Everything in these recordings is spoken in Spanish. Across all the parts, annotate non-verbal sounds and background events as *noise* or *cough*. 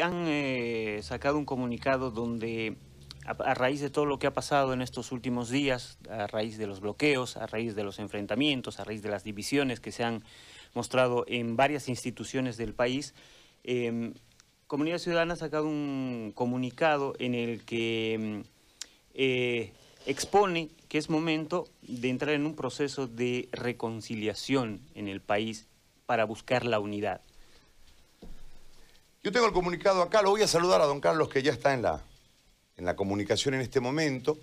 Han eh, sacado un comunicado donde a, raíz de todo lo que ha pasado en estos últimos días, a raíz de los bloqueos, a raíz de los enfrentamientos, a raíz de las divisiones que se han mostrado en varias instituciones del país, em, Comunidad Ciudadana ha sacado un comunicado en el que em, eh, expone que es momento de entrar en un proceso de reconciliación en el país para buscar la unidad. Yo tengo el comunicado acá, lo voy a saludar a don Carlos que ya está en la, en la comunicación en este momento.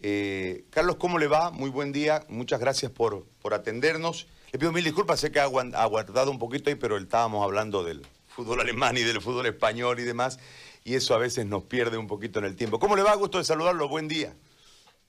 Eh, Carlos, ¿cómo le va? Muy buen día, muchas gracias por, por atendernos. Le pido mil disculpas, sé que ha aguardado un poquito ahí, pero estábamos hablando del fútbol alemán y del fútbol español y demás, y eso a veces nos pierde un poquito en el tiempo. ¿Cómo le va? Gusto de saludarlo, buen día.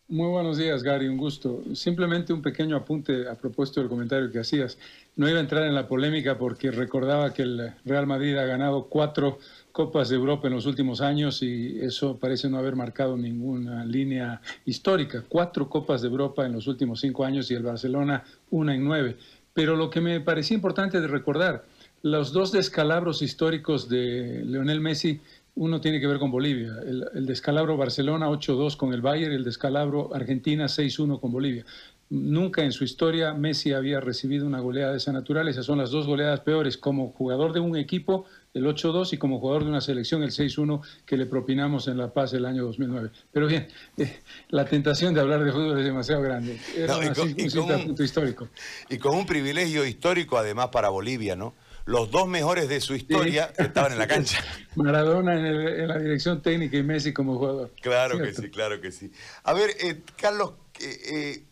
Muy buenos días, Gary, un gusto. Simplemente un pequeño apunte a propósito del comentario que hacías. No iba a entrar en la polémica porque recordaba que el Real Madrid ha ganado cuatro Copas de Europa en los últimos años y eso parece no haber marcado ninguna línea histórica. Cuatro Copas de Europa en los últimos cinco años y el Barcelona una en nueve. Pero lo que me parecía importante de recordar, los dos descalabros históricos de Leonel Messi, uno tiene que ver con Bolivia. El, descalabro Barcelona 8-2 con el Bayern, el descalabro Argentina 6-1 con Bolivia. Nunca en su historia Messi había recibido una goleada de esa naturaleza. Son las dos goleadas peores como jugador de un equipo el 8-2 y como jugador de una selección el 6-1 que le propinamos en La Paz el año 2009. Pero bien, *laughs* eh, la tentación de hablar de fútbol es demasiado grande. Era un punto histórico. Y con un privilegio histórico además para Bolivia, ¿no? Los dos mejores de su historia estaban en la cancha. *laughs* Maradona en, la dirección técnica y Messi como jugador. Claro que sí, claro que sí. A ver, eh, Carlos, eh,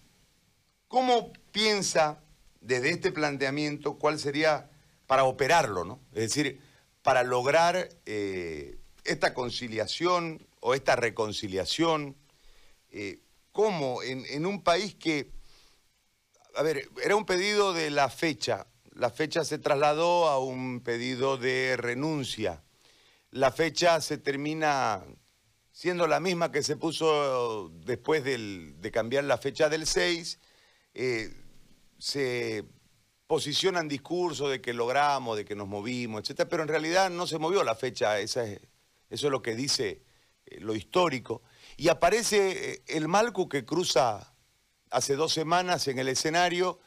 ¿cómo piensa desde este planteamiento cuál sería para operarlo, ¿no? Es decir, para lograr eh, esta conciliación o esta reconciliación? Eh, ¿Cómo en, un país que, a ver, era un pedido de la fecha, la fecha se trasladó a un pedido de renuncia, la fecha se termina siendo la misma que se puso después de cambiar la fecha del 6, eh, se posicionan discursos de que logramos, de que nos movimos, etcétera, pero en realidad no se movió la fecha, eso es lo que dice eh, lo histórico. Y aparece eh, el Malcu que cruza hace dos semanas en el escenario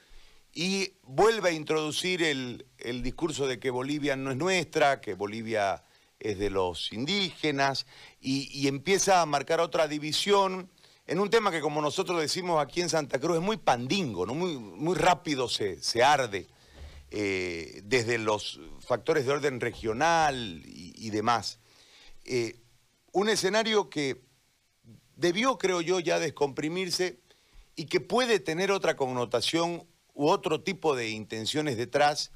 y vuelve a introducir el, discurso de que Bolivia no es nuestra, que Bolivia es de los indígenas, y, empieza a marcar otra división en un tema que como nosotros decimos aquí en Santa Cruz es muy pandingo, ¿no? muy, muy rápido se, arde, eh, desde los factores de orden regional y, demás. Eh, un escenario que debió, creo yo, ya descomprimirse y que puede tener otra connotación u otro tipo de intenciones detrás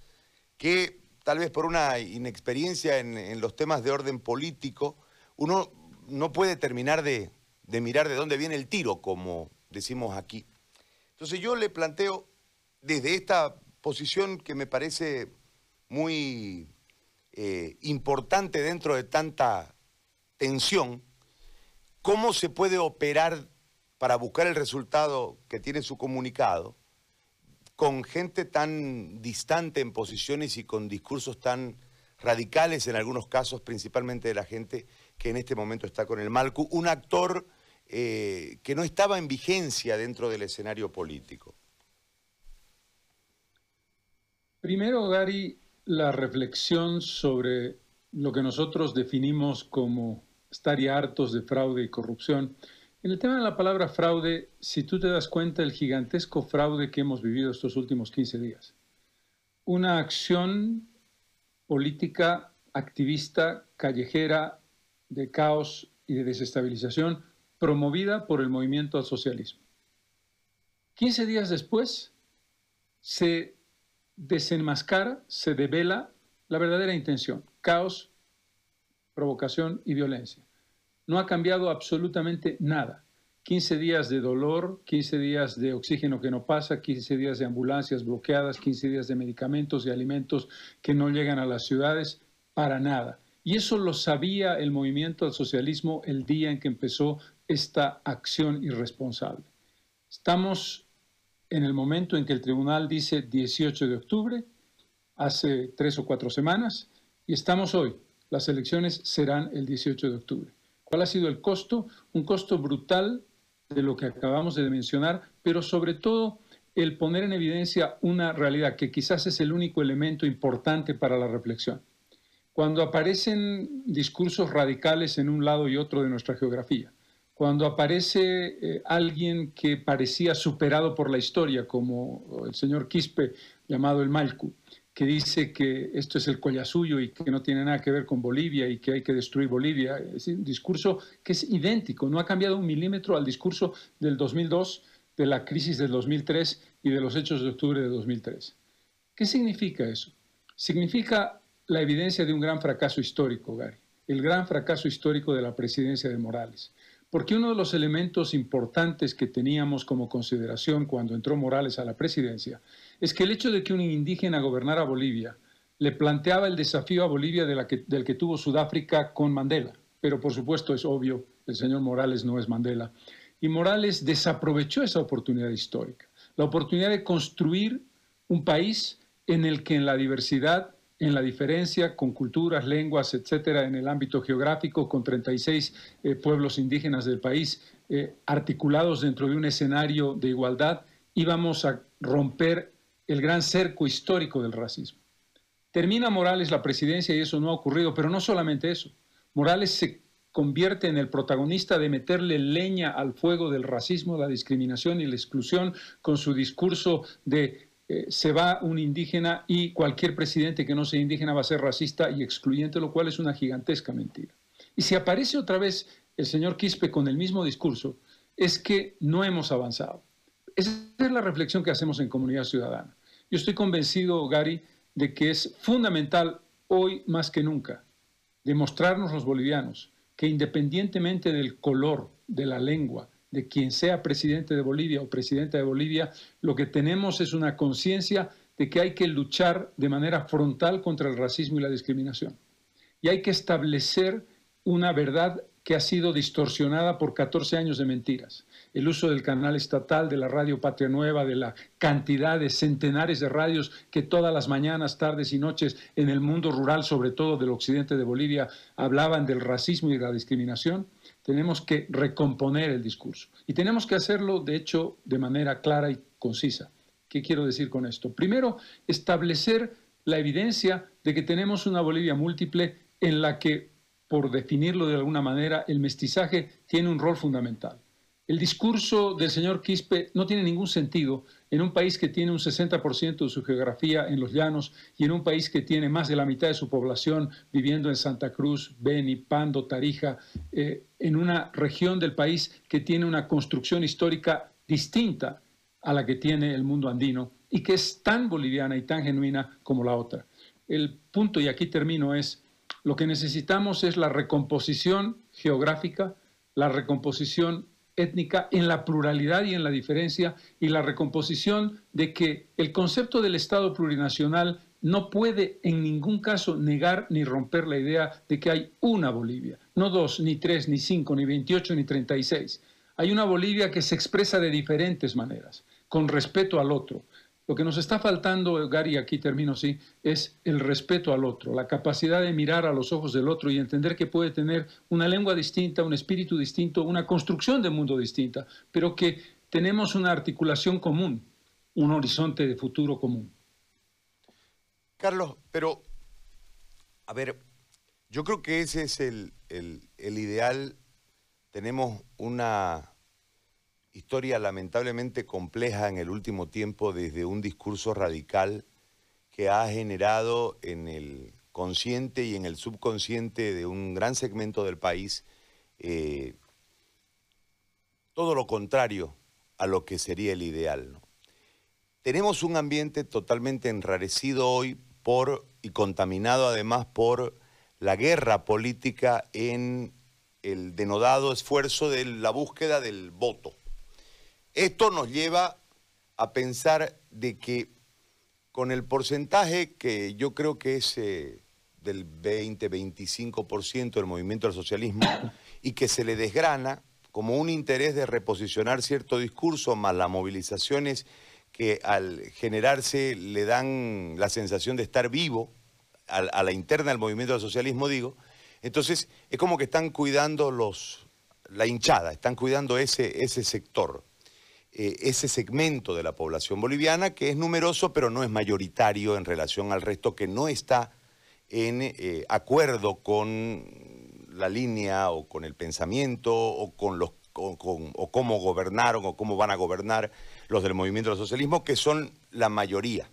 que tal vez por una inexperiencia en los temas de orden político, uno no puede terminar de, de mirar de dónde viene el tiro, como decimos aquí. Entonces yo le planteo desde esta posición que me parece muy eh, importante dentro de tanta tensión, cómo se puede operar para buscar el resultado que tiene su comunicado con gente tan distante en posiciones y con discursos tan radicales en algunos casos, principalmente de la gente que en este momento está con el Malcu, un actor eh, que no estaba en vigencia dentro del escenario político? Primero, Gary, la reflexión sobre lo que nosotros definimos como estar hartos de fraude y corrupción. En el tema de la palabra fraude, si tú te das cuenta el gigantesco fraude que hemos vivido estos últimos 15 días. Una acción política, activista, callejera, de caos y de desestabilización promovida por el movimiento al socialismo. 15 días después se desenmascara, se devela la verdadera intención, caos, provocación y violencia. No ha cambiado absolutamente nada. 15 días de dolor, 15 días de oxígeno que no pasa, 15 días de ambulancias bloqueadas, 15 días de medicamentos y alimentos que no llegan a las ciudades, para nada. Y eso lo sabía el movimiento al socialismo el día en que empezó esta acción irresponsable. Estamos en el momento en que el tribunal dice 18 de octubre, hace tres o cuatro semanas, y estamos hoy, las elecciones serán el 18 de octubre. ¿Cuál ha sido el costo? Un costo brutal de lo que acabamos de mencionar, pero sobre todo el poner en evidencia una realidad que quizás es el único elemento importante para la reflexión. Cuando aparecen discursos radicales en un lado y otro de nuestra geografía, cuando aparece eh, alguien que parecía superado por la historia, como el señor Quispe, llamado el Malcu, que dice que esto es el collasuyo y que no tiene nada que ver con Bolivia y que hay que destruir Bolivia. Es un discurso que es idéntico, no ha cambiado un milímetro al discurso del 2002, de la crisis del 2003 y de los hechos de octubre de 2003. ¿Qué significa eso? Significa la evidencia de un gran fracaso histórico, Gary, el gran fracaso histórico de la presidencia de Morales. Porque uno de los elementos importantes que teníamos como consideración cuando entró Morales a la presidencia es que el hecho de que un indígena gobernara Bolivia le planteaba el desafío a Bolivia del que tuvo Sudáfrica con Mandela. Pero por supuesto es obvio, el señor Morales no es Mandela. Y Morales desaprovechó esa oportunidad histórica, la oportunidad de construir un país en el que en la diversidad en la diferencia con culturas, lenguas, etcétera, en el ámbito geográfico, con 36 eh, pueblos indígenas del país eh, articulados dentro de un escenario de igualdad, íbamos a romper el gran cerco histórico del racismo. Termina Morales la presidencia y eso no ha ocurrido, pero no solamente eso. Morales se convierte en el protagonista de meterle leña al fuego del racismo, la discriminación y la exclusión con su discurso de eh, se va un indígena y cualquier presidente que no sea indígena va a ser racista y excluyente, lo cual es una gigantesca mentira. Y si aparece otra vez el señor Quispe con el mismo discurso, es que no hemos avanzado. Esa es la reflexión que hacemos en Comunidad Ciudadana. Yo estoy convencido, Gary, de que es fundamental hoy más que nunca demostrarnos los bolivianos que independientemente del color, de la lengua, de quien sea presidente de Bolivia o presidenta de Bolivia, lo que tenemos es una conciencia de que hay que luchar de manera frontal contra el racismo y la discriminación. Y hay que establecer una verdad que ha sido distorsionada por 14 años de mentiras. El uso del canal estatal, de la radio Patria Nueva, de la cantidad de centenares de radios que todas las mañanas, tardes y noches en el mundo rural, sobre todo del occidente de Bolivia, hablaban del racismo y de la discriminación tenemos que recomponer el discurso. Y tenemos que hacerlo, de hecho, de manera clara y concisa. ¿Qué quiero decir con esto? Primero, establecer la evidencia de que tenemos una Bolivia múltiple en la que, por definirlo de alguna manera, el mestizaje tiene un rol fundamental. El discurso del señor Quispe no tiene ningún sentido en un país que tiene un 60% de su geografía en los llanos y en un país que tiene más de la mitad de su población viviendo en Santa Cruz, Beni, Pando, Tarija, eh, en una región del país que tiene una construcción histórica distinta a la que tiene el mundo andino y que es tan boliviana y tan genuina como la otra. El punto, y aquí termino, es lo que necesitamos es la recomposición geográfica, la recomposición étnica en la pluralidad y en la diferencia y la recomposición de que el concepto del Estado plurinacional no puede en ningún caso negar ni romper la idea de que hay una Bolivia, no dos, ni tres, ni cinco, ni veintiocho, ni treinta y seis. Hay una Bolivia que se expresa de diferentes maneras, con respeto al otro, lo que nos está faltando, Gary, aquí termino así, es el respeto al otro, la capacidad de mirar a los ojos del otro y entender que puede tener una lengua distinta, un espíritu distinto, una construcción de mundo distinta, pero que tenemos una articulación común, un horizonte de futuro común. Carlos, pero, a ver, yo creo que ese es el, el ideal. Tenemos una historia lamentablemente compleja en el último tiempo desde un discurso radical que ha generado en el consciente y en el subconsciente de un gran segmento del país eh, todo lo contrario a lo que sería el ideal. Tenemos un ambiente totalmente enrarecido hoy por y contaminado además por la guerra política en el denodado esfuerzo de la búsqueda del voto. Esto nos lleva a pensar de que con el porcentaje que yo creo que es eh, del 20-25% del movimiento del socialismo y que se le desgrana como un interés de reposicionar cierto discurso más las movilizaciones que al generarse le dan la sensación de estar vivo a, la interna del movimiento del socialismo, digo, Entonces, es como que están cuidando los, la hinchada, están cuidando ese, ese sector, eh, ese segmento de la población boliviana que es numeroso, pero no es mayoritario en relación al resto, que no está en eh, acuerdo con la línea o con el pensamiento o con los o cómo gobernaron o cómo van a gobernar los del movimiento del socialismo, que son la mayoría.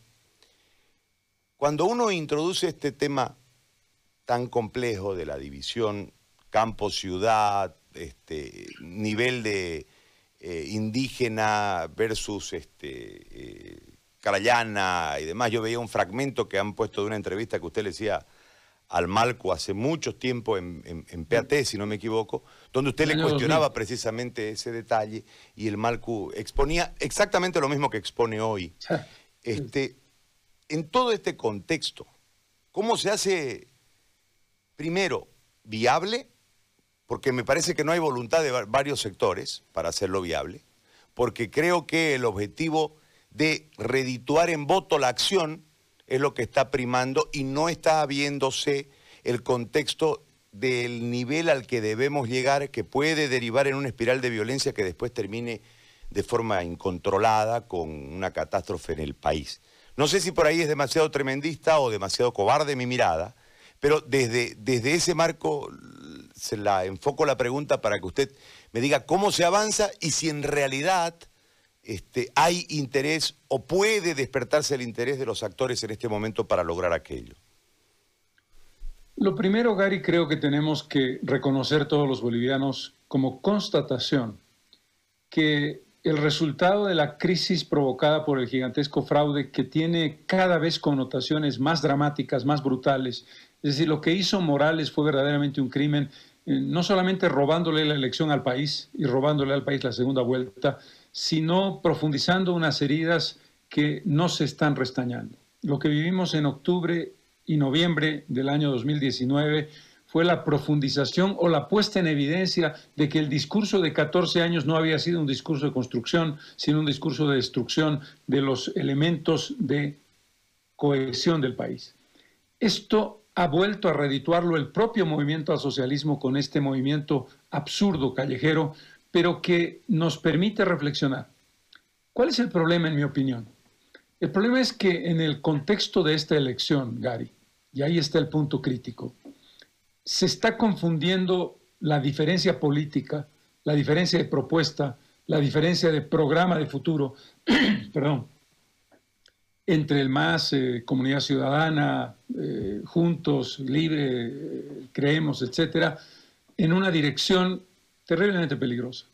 Cuando uno introduce este tema tan complejo de la división campo-ciudad, este, nivel de eh, indígena versus este, eh, carayana y demás, yo veía un fragmento que han puesto de una entrevista que usted le decía al Malco hace mucho tiempo en, en, PAT, si no me equivoco, donde usted le cuestionaba precisamente ese detalle y el Malco exponía exactamente lo mismo que expone hoy. *laughs* Este, en todo este contexto, ¿cómo se hace, primero, viable? Porque me parece que no hay voluntad de varios sectores para hacerlo viable, porque creo que el objetivo de redituar en voto la acción es lo que está primando y no está viéndose el contexto del nivel al que debemos llegar, que puede derivar en una espiral de violencia que después termine de forma incontrolada con una catástrofe en el país. No sé si por ahí es demasiado tremendista o demasiado cobarde mi mirada, pero desde, desde ese marco se la enfoco la pregunta para que usted me diga cómo se avanza y si en realidad este, hay interés o puede despertarse el interés de los actores en este momento para lograr aquello? Lo primero, Gary, creo que tenemos que reconocer todos los bolivianos como constatación que el resultado de la crisis provocada por el gigantesco fraude que tiene cada vez connotaciones más dramáticas, más brutales, es decir, lo que hizo Morales fue verdaderamente un crimen, no solamente robándole la elección al país y robándole al país la segunda vuelta, sino profundizando unas heridas que no se están restañando. Lo que vivimos en octubre y noviembre del año 2019 fue la profundización o la puesta en evidencia de que el discurso de 14 años no había sido un discurso de construcción, sino un discurso de destrucción de los elementos de cohesión del país. Esto ha vuelto a redituarlo el propio movimiento al socialismo con este movimiento absurdo callejero pero que nos permite reflexionar. ¿Cuál es el problema, en mi opinión? El problema es que en el contexto de esta elección, Gary, y ahí está el punto crítico, se está confundiendo la diferencia política, la diferencia de propuesta, la diferencia de programa de futuro, *clears throat* perdón, entre el MAS, eh, Comunidad Ciudadana, eh, Juntos, Libre, Creemos, etcétera, en una dirección terriblemente peligrosa.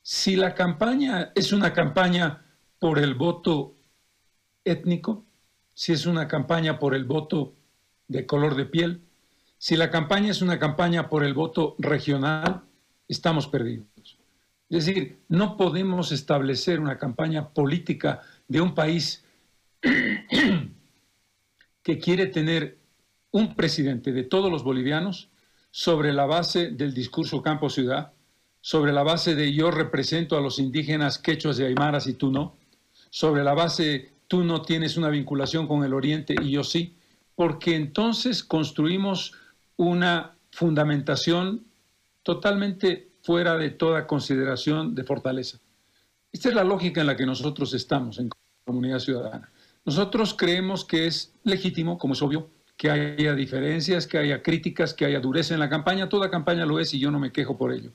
Si la campaña es una campaña por el voto étnico, si es una campaña por el voto de color de piel, si la campaña es una campaña por el voto regional, estamos perdidos. Es decir, no podemos establecer una campaña política de un país *clears throat* que quiere tener un presidente de todos los bolivianos sobre la base del discurso campo-ciudad, sobre la base de yo represento a los indígenas quechuas y aymaras y tú no, sobre la base tú no tienes una vinculación con el Oriente y yo sí, porque entonces construimos una fundamentación totalmente fuera de toda consideración de fortaleza. Esta es la lógica en la que nosotros estamos en comunidad ciudadana. Nosotros creemos que es legítimo, como es obvio, que haya diferencias, que haya críticas, que haya dureza en la campaña. Toda campaña lo es y yo no me quejo por ello.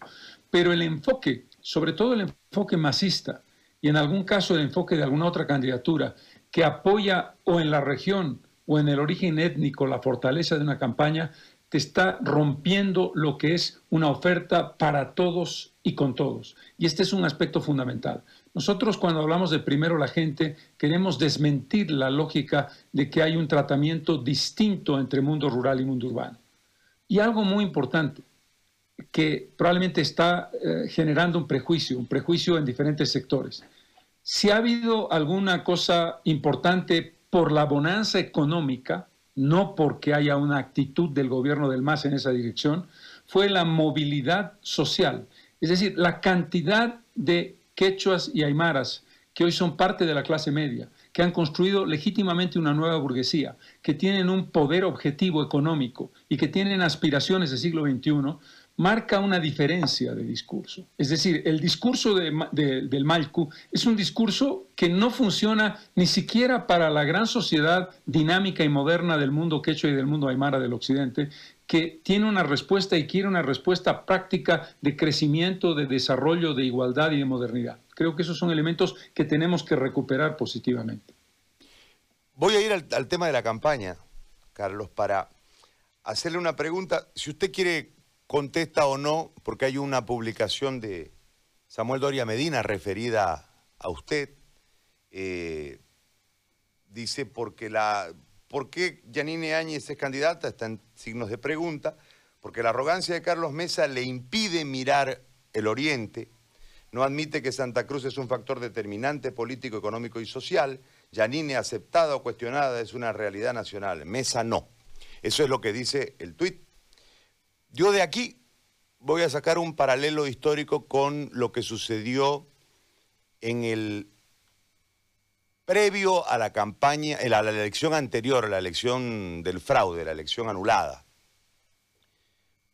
Pero el enfoque, sobre todo el enfoque masista, y en algún caso el enfoque de alguna otra candidatura, que apoya o en la región o en el origen étnico la fortaleza de una campaña, te está rompiendo lo que es una oferta para todos y con todos. Y este es un aspecto fundamental. Nosotros cuando hablamos de primero la gente, queremos desmentir la lógica de que hay un tratamiento distinto entre mundo rural y mundo urbano. Y algo muy importante, que probablemente está eh, generando un prejuicio, un prejuicio en diferentes sectores. Si ha habido alguna cosa importante por la bonanza económica, no porque haya una actitud del gobierno del MAS en esa dirección, fue la movilidad social, es decir, la cantidad de quechuas y aymaras que hoy son parte de la clase media, que han construido legítimamente una nueva burguesía, que tienen un poder objetivo económico y que tienen aspiraciones del siglo XXI, marca una diferencia de discurso. Es decir, el discurso del Malcu es un discurso que no funciona ni siquiera para la gran sociedad dinámica y moderna del mundo quechua y del mundo aymara del occidente, que tiene una respuesta y quiere una respuesta práctica de crecimiento, de desarrollo, de igualdad y de modernidad. Creo que esos son elementos que tenemos que recuperar positivamente. Voy a ir al, al tema de la campaña, Carlos, para hacerle una pregunta. Si usted quiere contesta o no, porque hay una publicación de Samuel Doria Medina referida a usted. Eh, dice, porque la, ¿por qué Yanine Áñez es candidata? Está en signos de pregunta. Porque la arrogancia de Carlos Mesa le impide mirar el Oriente, no admite que Santa Cruz es un factor determinante político, económico y social. Yanine, aceptada o cuestionada, es una realidad nacional. Mesa no. Eso es lo que dice el tuit yo de aquí voy a sacar un paralelo histórico con lo que sucedió en el previo a la campaña, a la elección anterior, a la elección del fraude, la elección anulada.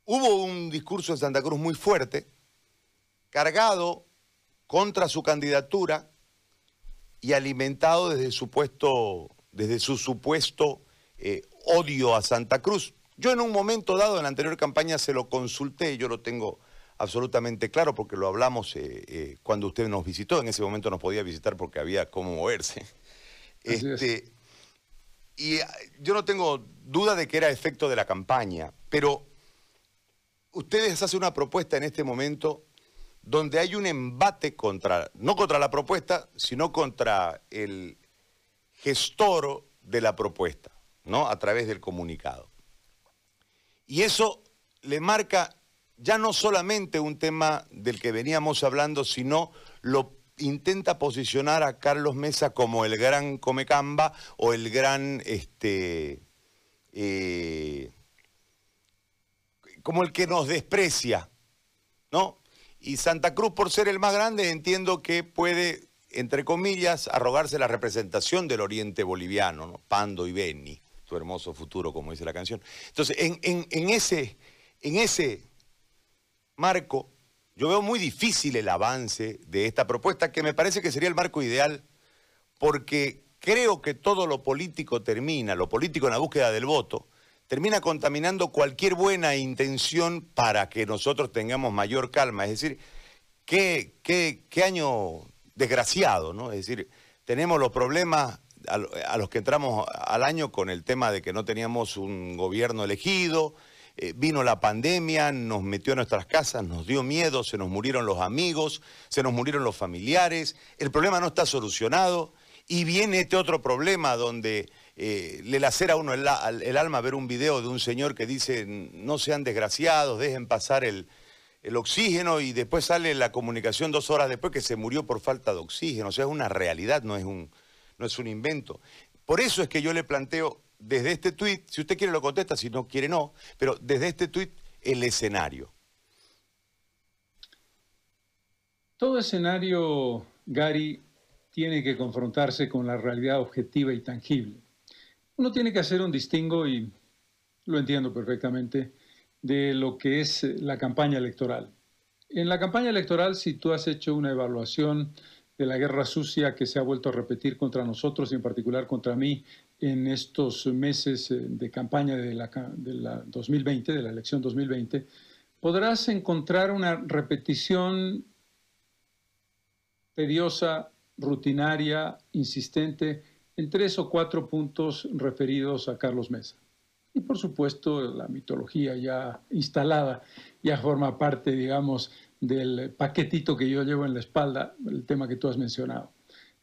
Hubo un discurso en Santa Cruz muy fuerte, cargado contra su candidatura y alimentado desde su, desde su supuesto eh, odio a Santa Cruz. Yo en un momento dado, en la anterior campaña, se lo consulté, yo lo tengo absolutamente claro porque lo hablamos eh, eh, cuando usted nos visitó, en ese momento nos podía visitar porque había cómo moverse. Este, y ah, yo no tengo duda de que era efecto de la campaña, pero ustedes hacen una propuesta en este momento donde hay un embate contra, no contra la propuesta, sino contra el gestor de la propuesta, ¿no? A través del comunicado. Y eso le marca ya no solamente un tema del que veníamos hablando, sino lo intenta posicionar a Carlos Mesa como el gran Comecamba o el gran, este, eh, como el que nos desprecia, ¿no? Y Santa Cruz, por ser el más grande, entiendo que puede, entre comillas, arrogarse la representación del oriente boliviano, ¿no? Pando y Beni hermoso futuro, como dice la canción. Entonces, en, ese, en ese marco, yo veo muy difícil el avance de esta propuesta, que me parece que sería el marco ideal, porque creo que todo lo político termina, lo político en la búsqueda del voto, termina contaminando cualquier buena intención para que nosotros tengamos mayor calma. Es decir, qué, qué, qué año desgraciado, ¿no? Es decir, tenemos los problemas a, los que entramos al año con el tema de que no teníamos un gobierno elegido, eh, vino la pandemia, nos metió a nuestras casas, nos dio miedo, se nos murieron los amigos, se nos murieron los familiares, el problema no está solucionado y viene este otro problema donde eh, le lacera a uno el, alma ver un video de un señor que dice no sean desgraciados, dejen pasar el, el oxígeno y después sale la comunicación dos horas después que se murió por falta de oxígeno. O sea, es una realidad, no es un, no es un invento. Por eso es que yo le planteo desde este tuit, si usted quiere lo contesta, si no quiere no, pero desde este tuit el escenario. Todo escenario, Gary, tiene que confrontarse con la realidad objetiva y tangible. Uno tiene que hacer un distingo, y lo entiendo perfectamente, de lo que es la campaña electoral. En la campaña electoral, si tú has hecho una evaluación de la guerra sucia que se ha vuelto a repetir contra nosotros y en particular contra mí en estos meses eh, de campaña de la, de la 2020, de la elección 2020, podrás encontrar una repetición tediosa, rutinaria, insistente, en tres o cuatro puntos referidos a Carlos Mesa. Y por supuesto, la mitología ya instalada ya forma parte, digamos, del paquetito que yo llevo en la espalda, el tema que tú has mencionado.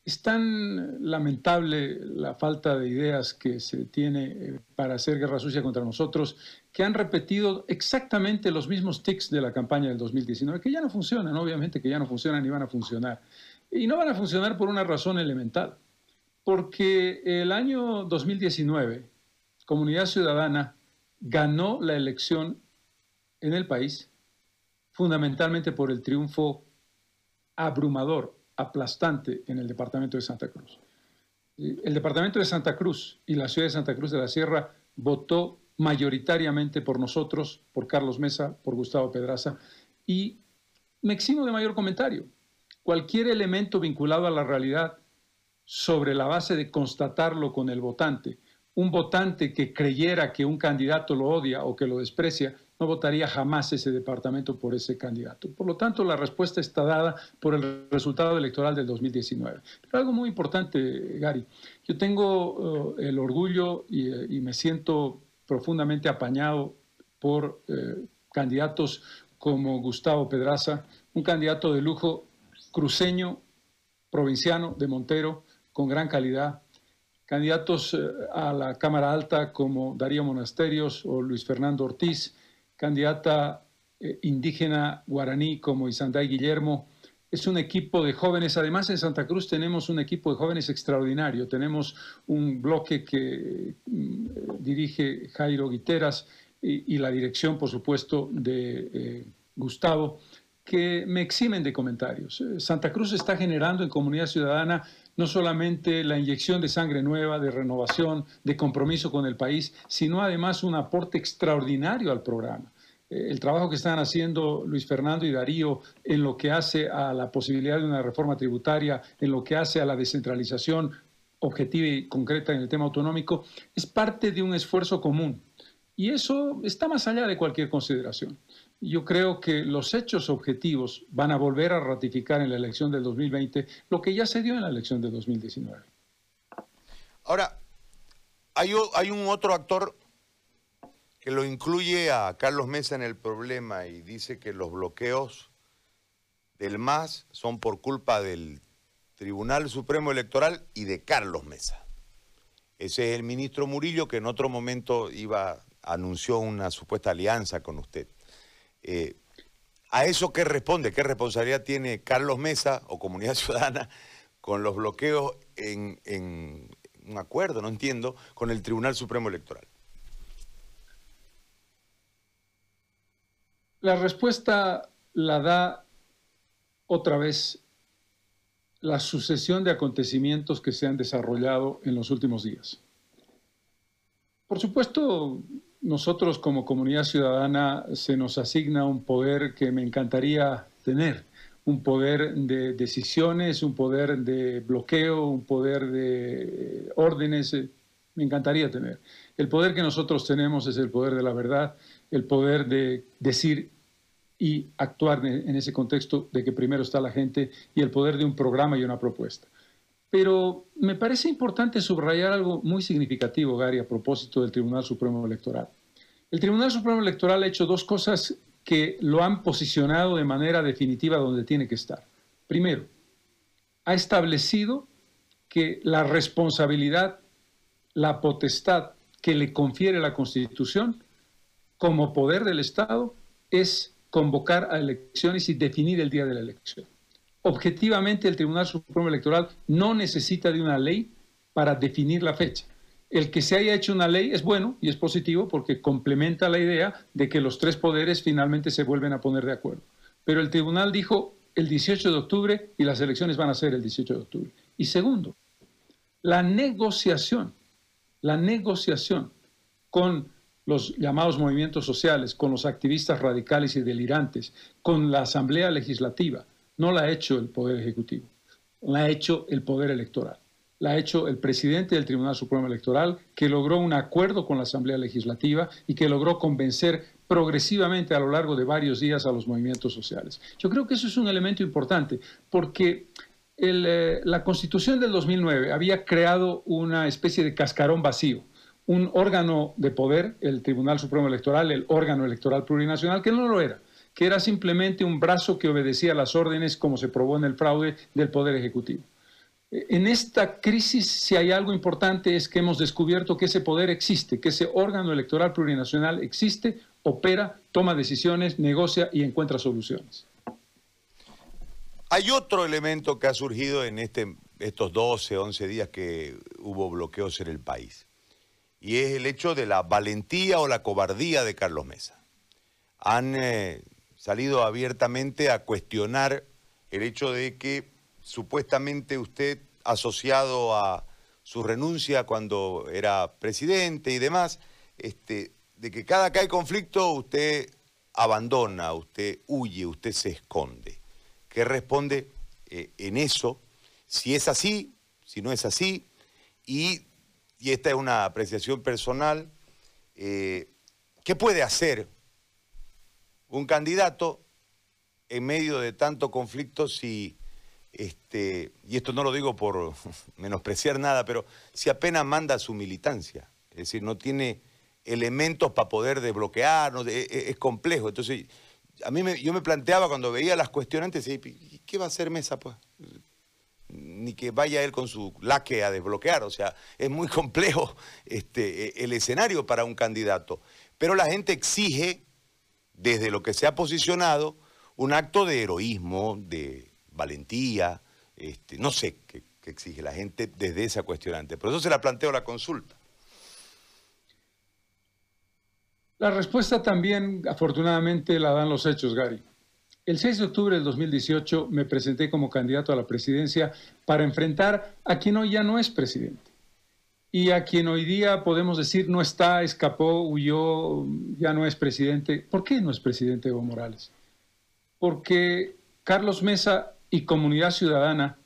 Es tan lamentable la falta de ideas que se tiene eh, para hacer guerra sucia contra nosotros, que han repetido exactamente los mismos tics de la campaña del 2019, que ya no funcionan, obviamente que ya no funcionan ni van a funcionar. Y no van a funcionar por una razón elemental, porque el año 2019, Comunidad Ciudadana ganó la elección en el país fundamentalmente por el triunfo abrumador, aplastante en el departamento de Santa Cruz. el departamento de Santa Cruz y la ciudad de Santa Cruz de la Sierra votó mayoritariamente por nosotros, por Carlos Mesa, por Gustavo Pedraza, y me eximo de mayor comentario. Cualquier elemento vinculado a la realidad sobre la base de constatarlo con el votante, un votante que creyera que un candidato lo odia o que lo desprecia, no votaría jamás ese departamento por ese candidato. Por lo tanto, la respuesta está dada por el resultado electoral del 2019. Pero algo muy importante, Gary, yo tengo eh, el orgullo eh, y, me siento profundamente apañado por eh, candidatos como Gustavo Pedraza, un candidato de lujo cruceño, provinciano de Montero, con gran calidad, candidatos a la Cámara Alta como Darío Monasterios o Luis Fernando Ortiz, candidata eh, indígena guaraní como Isanday Guillermo. Es un equipo de jóvenes. Además, en Santa Cruz tenemos un equipo de jóvenes extraordinario. Tenemos un bloque que mm, dirige Jairo Guiteras y, la dirección, por supuesto, de eh, Gustavo, que me eximen de comentarios. Santa Cruz está generando en comunidad ciudadana no solamente la inyección de sangre nueva, de renovación, de compromiso con el país, sino además un aporte extraordinario al programa. Eh, el trabajo que están haciendo Luis Fernando y Darío en lo que hace a la posibilidad de una reforma tributaria, en lo que hace a la descentralización objetiva y concreta en el tema autonómico, es parte de un esfuerzo común. Y eso está más allá de cualquier consideración yo creo que los hechos objetivos van a volver a ratificar en la elección del 2020 lo que ya se dio en la elección de 2019. Ahora, hay, hay un otro actor que lo incluye a Carlos Mesa en el problema y dice que los bloqueos del MAS son por culpa del Tribunal Supremo Electoral y de Carlos Mesa. Ese es el ministro Murillo que en otro momento iba anunció una supuesta alianza con usted. Eh, ¿A eso qué responde? ¿Qué responsabilidad tiene Carlos Mesa o Comunidad *laughs* Ciudadana con los bloqueos en, en un acuerdo, no entiendo, con el Tribunal Supremo Electoral? La respuesta la da otra vez la sucesión de acontecimientos que se han desarrollado en los últimos días. Por supuesto, nosotros como comunidad ciudadana se nos asigna un poder que me encantaría tener, un poder de decisiones, un poder de bloqueo, un poder de órdenes, eh, me encantaría tener. El poder que nosotros tenemos es el poder de la verdad, el poder de decir y actuar en ese contexto de que primero está la gente y el poder de un programa y una propuesta. Pero me parece importante subrayar algo muy significativo, Gary, a propósito del Tribunal Supremo Electoral. El Tribunal Supremo Electoral ha hecho dos cosas que lo han posicionado de manera definitiva donde tiene que estar. Primero, ha establecido que la responsabilidad, la potestad que le confiere la Constitución como poder del Estado es convocar a elecciones y definir el día de la elección objetivamente el Tribunal Supremo Electoral no necesita de una ley para definir la fecha. El que se haya hecho una ley es bueno y es positivo porque complementa la idea de que los tres poderes finalmente se vuelven a poner de acuerdo. Pero el tribunal dijo el 18 de octubre y las elecciones van a ser el 18 de octubre. Y segundo, la negociación, la negociación con los llamados movimientos sociales, con los activistas radicales y delirantes, con la Asamblea Legislativa, no la ha hecho el Poder Ejecutivo, la ha hecho el Poder Electoral. La ha hecho el presidente del Tribunal Supremo Electoral, que logró un acuerdo con la Asamblea Legislativa y que logró convencer progresivamente a lo largo de varios días a los movimientos sociales. Yo creo que eso es un elemento importante, porque eh, la Constitución del 2009 había creado una especie de cascarón vacío, un órgano de poder, el Tribunal Supremo Electoral, el órgano electoral plurinacional, que no lo era que era simplemente un brazo que obedecía las órdenes, como se probó en el fraude del Poder Ejecutivo. En esta crisis, si hay algo importante, es que hemos descubierto que ese poder existe, que ese órgano electoral plurinacional existe, opera, toma decisiones, negocia y encuentra soluciones. Hay otro elemento que ha surgido en este, estos 12, 11 días que hubo bloqueos en el país, y es el hecho de la valentía o la cobardía de Carlos Mesa. Han eh, salido abiertamente a cuestionar el hecho de que supuestamente usted, asociado a su renuncia cuando era presidente y demás, este, de que cada que hay conflicto usted abandona, usted huye, usted se esconde. ¿Qué responde eh, en eso? Si es así, si no es así, y, esta es una apreciación personal, eh, ¿qué puede hacer un candidato en medio de tanto conflicto si, este, y esto no lo digo por *laughs* menospreciar nada, pero si apenas manda su militancia, es decir, no tiene elementos para poder desbloquear, e, e, es, complejo. Entonces, a mí me, yo me planteaba cuando veía las cuestionantes, ¿qué va a hacer Mesa? Pues? Ni que vaya él con su laque a desbloquear, o sea, es muy complejo este, e, el escenario para un candidato. Pero la gente exige, desde lo que se ha posicionado, un acto de heroísmo, de valentía, este, no sé qué, exige la gente desde esa cuestionante. Por eso se la planteo la consulta. La respuesta también, afortunadamente, la dan los hechos, Gary. El 6 de octubre del 2018 me presenté como candidato a la presidencia para enfrentar a quien hoy ya no es presidente y a quien hoy día podemos decir no está, escapó, huyó, ya no es presidente. ¿Por qué no es presidente Evo Morales? Porque Carlos Mesa y Comunidad Ciudadana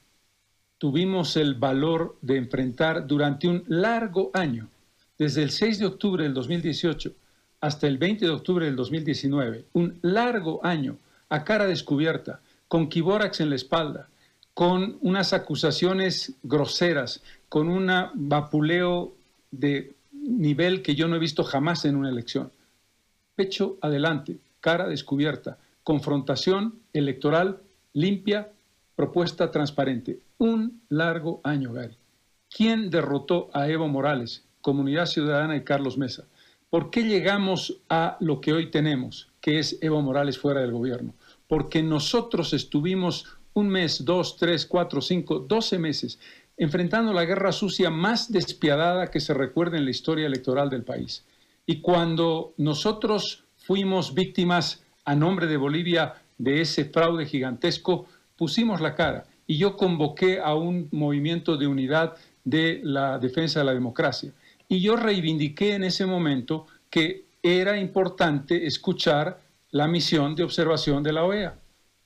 tuvimos el valor de enfrentar durante un largo año, desde el 6 de octubre del 2018 hasta el 20 de octubre del 2019, un largo año a cara descubierta, con Kibórax en la espalda, con unas acusaciones groseras, con un vapuleo de nivel que yo no he visto jamás en una elección. Pecho adelante, cara descubierta, confrontación electoral limpia, propuesta transparente. Un largo año, Gary. ¿Quién derrotó a Evo Morales, Comunidad Ciudadana y Carlos Mesa? ¿Por qué llegamos a lo que hoy tenemos, que es Evo Morales fuera del gobierno? Porque nosotros estuvimos un mes, dos, tres, cuatro, cinco, doce meses enfrentando la guerra sucia más despiadada que se recuerde en la historia electoral del país. Y cuando nosotros fuimos víctimas a nombre de Bolivia de ese fraude gigantesco, pusimos la cara y yo convoqué a un movimiento de unidad de la defensa de la democracia. Y yo reivindiqué en ese momento que era importante escuchar la misión de observación de la OEA.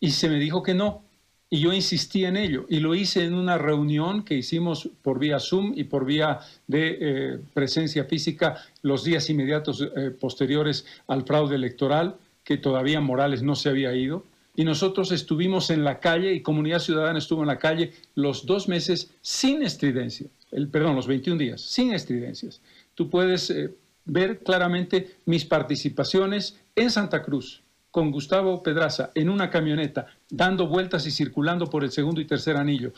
Y se me dijo que no. Y yo insistí en ello. Y lo hice en una reunión que hicimos por vía Zoom y por vía de eh, presencia física los días inmediatos eh, posteriores al fraude electoral, que todavía Morales no se había ido. Y nosotros estuvimos en la calle y Comunidad Ciudadana estuvo en la calle los dos meses sin estridencia el, perdón, los 21 días, sin estridencias. Tú puedes eh, ver claramente mis participaciones en Santa Cruz con Gustavo Pedraza en una camioneta, dando vueltas y circulando por el segundo y tercer anillo.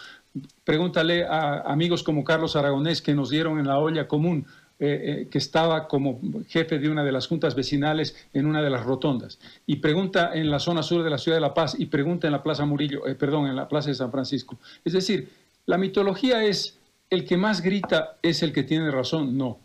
Pregúntale a amigos como Carlos Aragonés que nos dieron en la olla común eh, eh, que estaba como jefe de una de las juntas vecinales en una de las rotondas. Y pregunta en la zona sur de la ciudad de La Paz y pregunta en la Plaza Murillo, perdón, en la Plaza de San Francisco. Es decir, la mitología es el que más grita es el que tiene razón. No.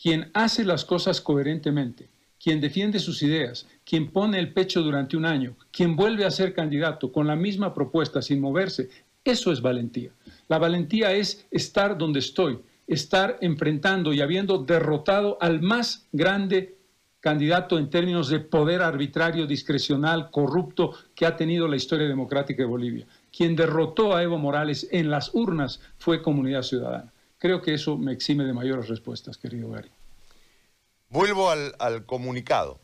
Quien hace las cosas coherentemente, quien defiende sus ideas, quien pone el pecho durante un año, quien vuelve a ser candidato con la misma propuesta sin moverse, eso es valentía. La valentía es estar donde estoy, estar enfrentando y habiendo derrotado al más grande candidato en términos de poder arbitrario, discrecional, corrupto que ha tenido la historia democrática de Bolivia. Quien derrotó a Evo Morales en las urnas fue Comunidad Ciudadana. Creo que eso me exime de mayores respuestas, querido Gary. Vuelvo al, comunicado.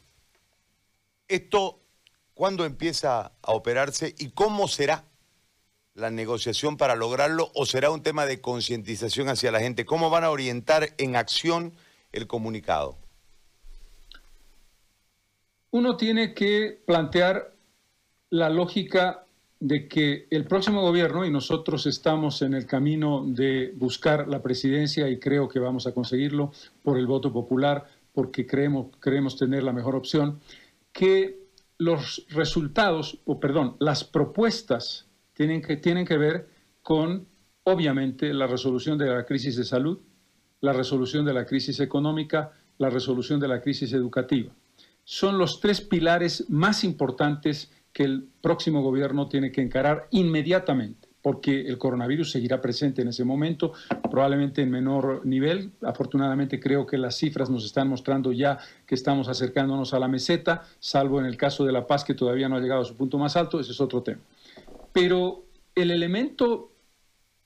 ¿Esto cuándo empieza a operarse y cómo será la negociación para lograrlo o será un tema de concientización hacia la gente? ¿Cómo van a orientar en acción el comunicado? Uno tiene que plantear la lógica de que el próximo gobierno, y nosotros estamos en el camino de buscar la presidencia y creo que vamos a conseguirlo por el voto popular, porque creemos, tener la mejor opción, que los resultados, o perdón, las propuestas tienen que, tienen que ver con, obviamente, la resolución de la crisis de salud, la resolución de la crisis económica, la resolución de la crisis educativa. Son los tres pilares más importantes que el próximo gobierno tiene que encarar inmediatamente. Porque el coronavirus seguirá presente en ese momento, probablemente en menor nivel. Afortunadamente creo que las cifras nos están mostrando ya que estamos acercándonos a la meseta, salvo en el caso de La Paz que todavía no ha llegado a su punto más alto, ese es otro tema. Pero el elemento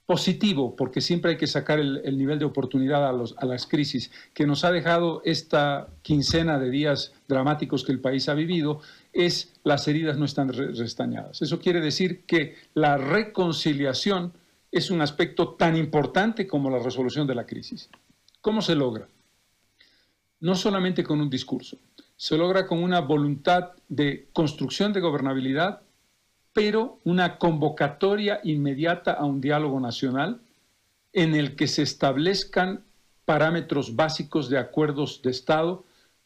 positivo, porque siempre hay que sacar el, nivel de oportunidad a, a las crisis, que nos ha dejado esta quincena de días dramáticos que el país ha vivido, es las heridas no están restañadas. Eso quiere decir que la reconciliación es un aspecto tan importante como la resolución de la crisis. ¿Cómo se logra? No solamente con un discurso, se logra con una voluntad de construcción de gobernabilidad pero una convocatoria inmediata a un diálogo nacional en el que se establezcan parámetros básicos de acuerdos de Estado,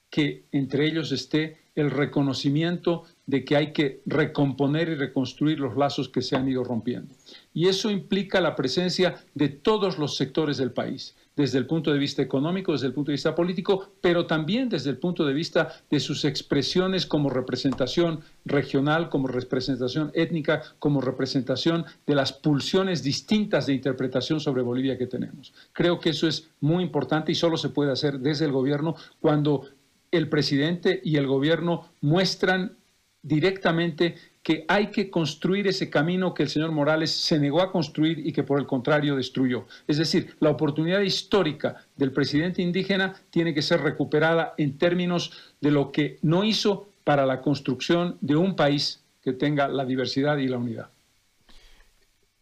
que entre ellos esté el reconocimiento de que hay que recomponer y reconstruir los lazos que se han ido rompiendo. Y eso implica la presencia de todos los sectores del país, desde el punto de vista económico, desde el punto de vista político, pero también desde el punto de vista de sus expresiones como representación regional, como representación étnica, como representación de las pulsiones distintas de interpretación sobre Bolivia que tenemos. Creo que eso es muy importante y solo se puede hacer desde el gobierno cuando el presidente y el gobierno muestran directamente que hay que construir ese camino que el señor Morales se negó a construir y que por el contrario destruyó. Es decir, la oportunidad histórica del presidente indígena tiene que ser recuperada en términos de lo que no hizo para la construcción de un país que tenga la diversidad y la unidad.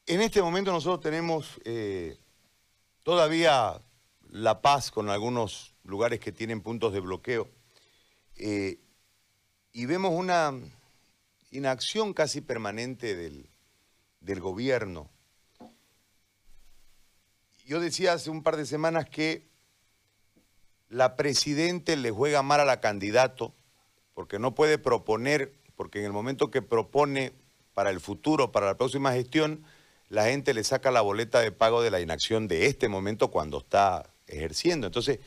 En este momento nosotros tenemos eh, todavía la paz con algunos lugares que tienen puntos de bloqueo eh, y vemos una inacción casi permanente del, gobierno. Yo decía hace un par de semanas que la presidente le juega mal a la candidato porque no puede proponer, porque en el momento que propone para el futuro, para la próxima gestión, la gente le saca la boleta de pago de la inacción de este momento cuando está ejerciendo. Entonces,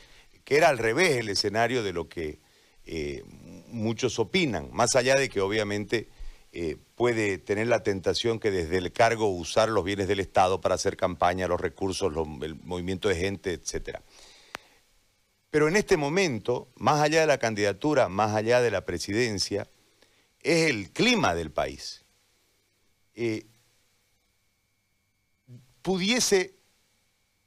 que era al revés el escenario de lo que eh, muchos opinan, más allá de que obviamente eh, puede tener la tentación que desde el cargo usar los bienes del Estado para hacer campaña, los recursos, el movimiento de gente, etc. Pero en este momento, más allá de la candidatura, más allá de la presidencia, es el clima del país. Eh, pudiese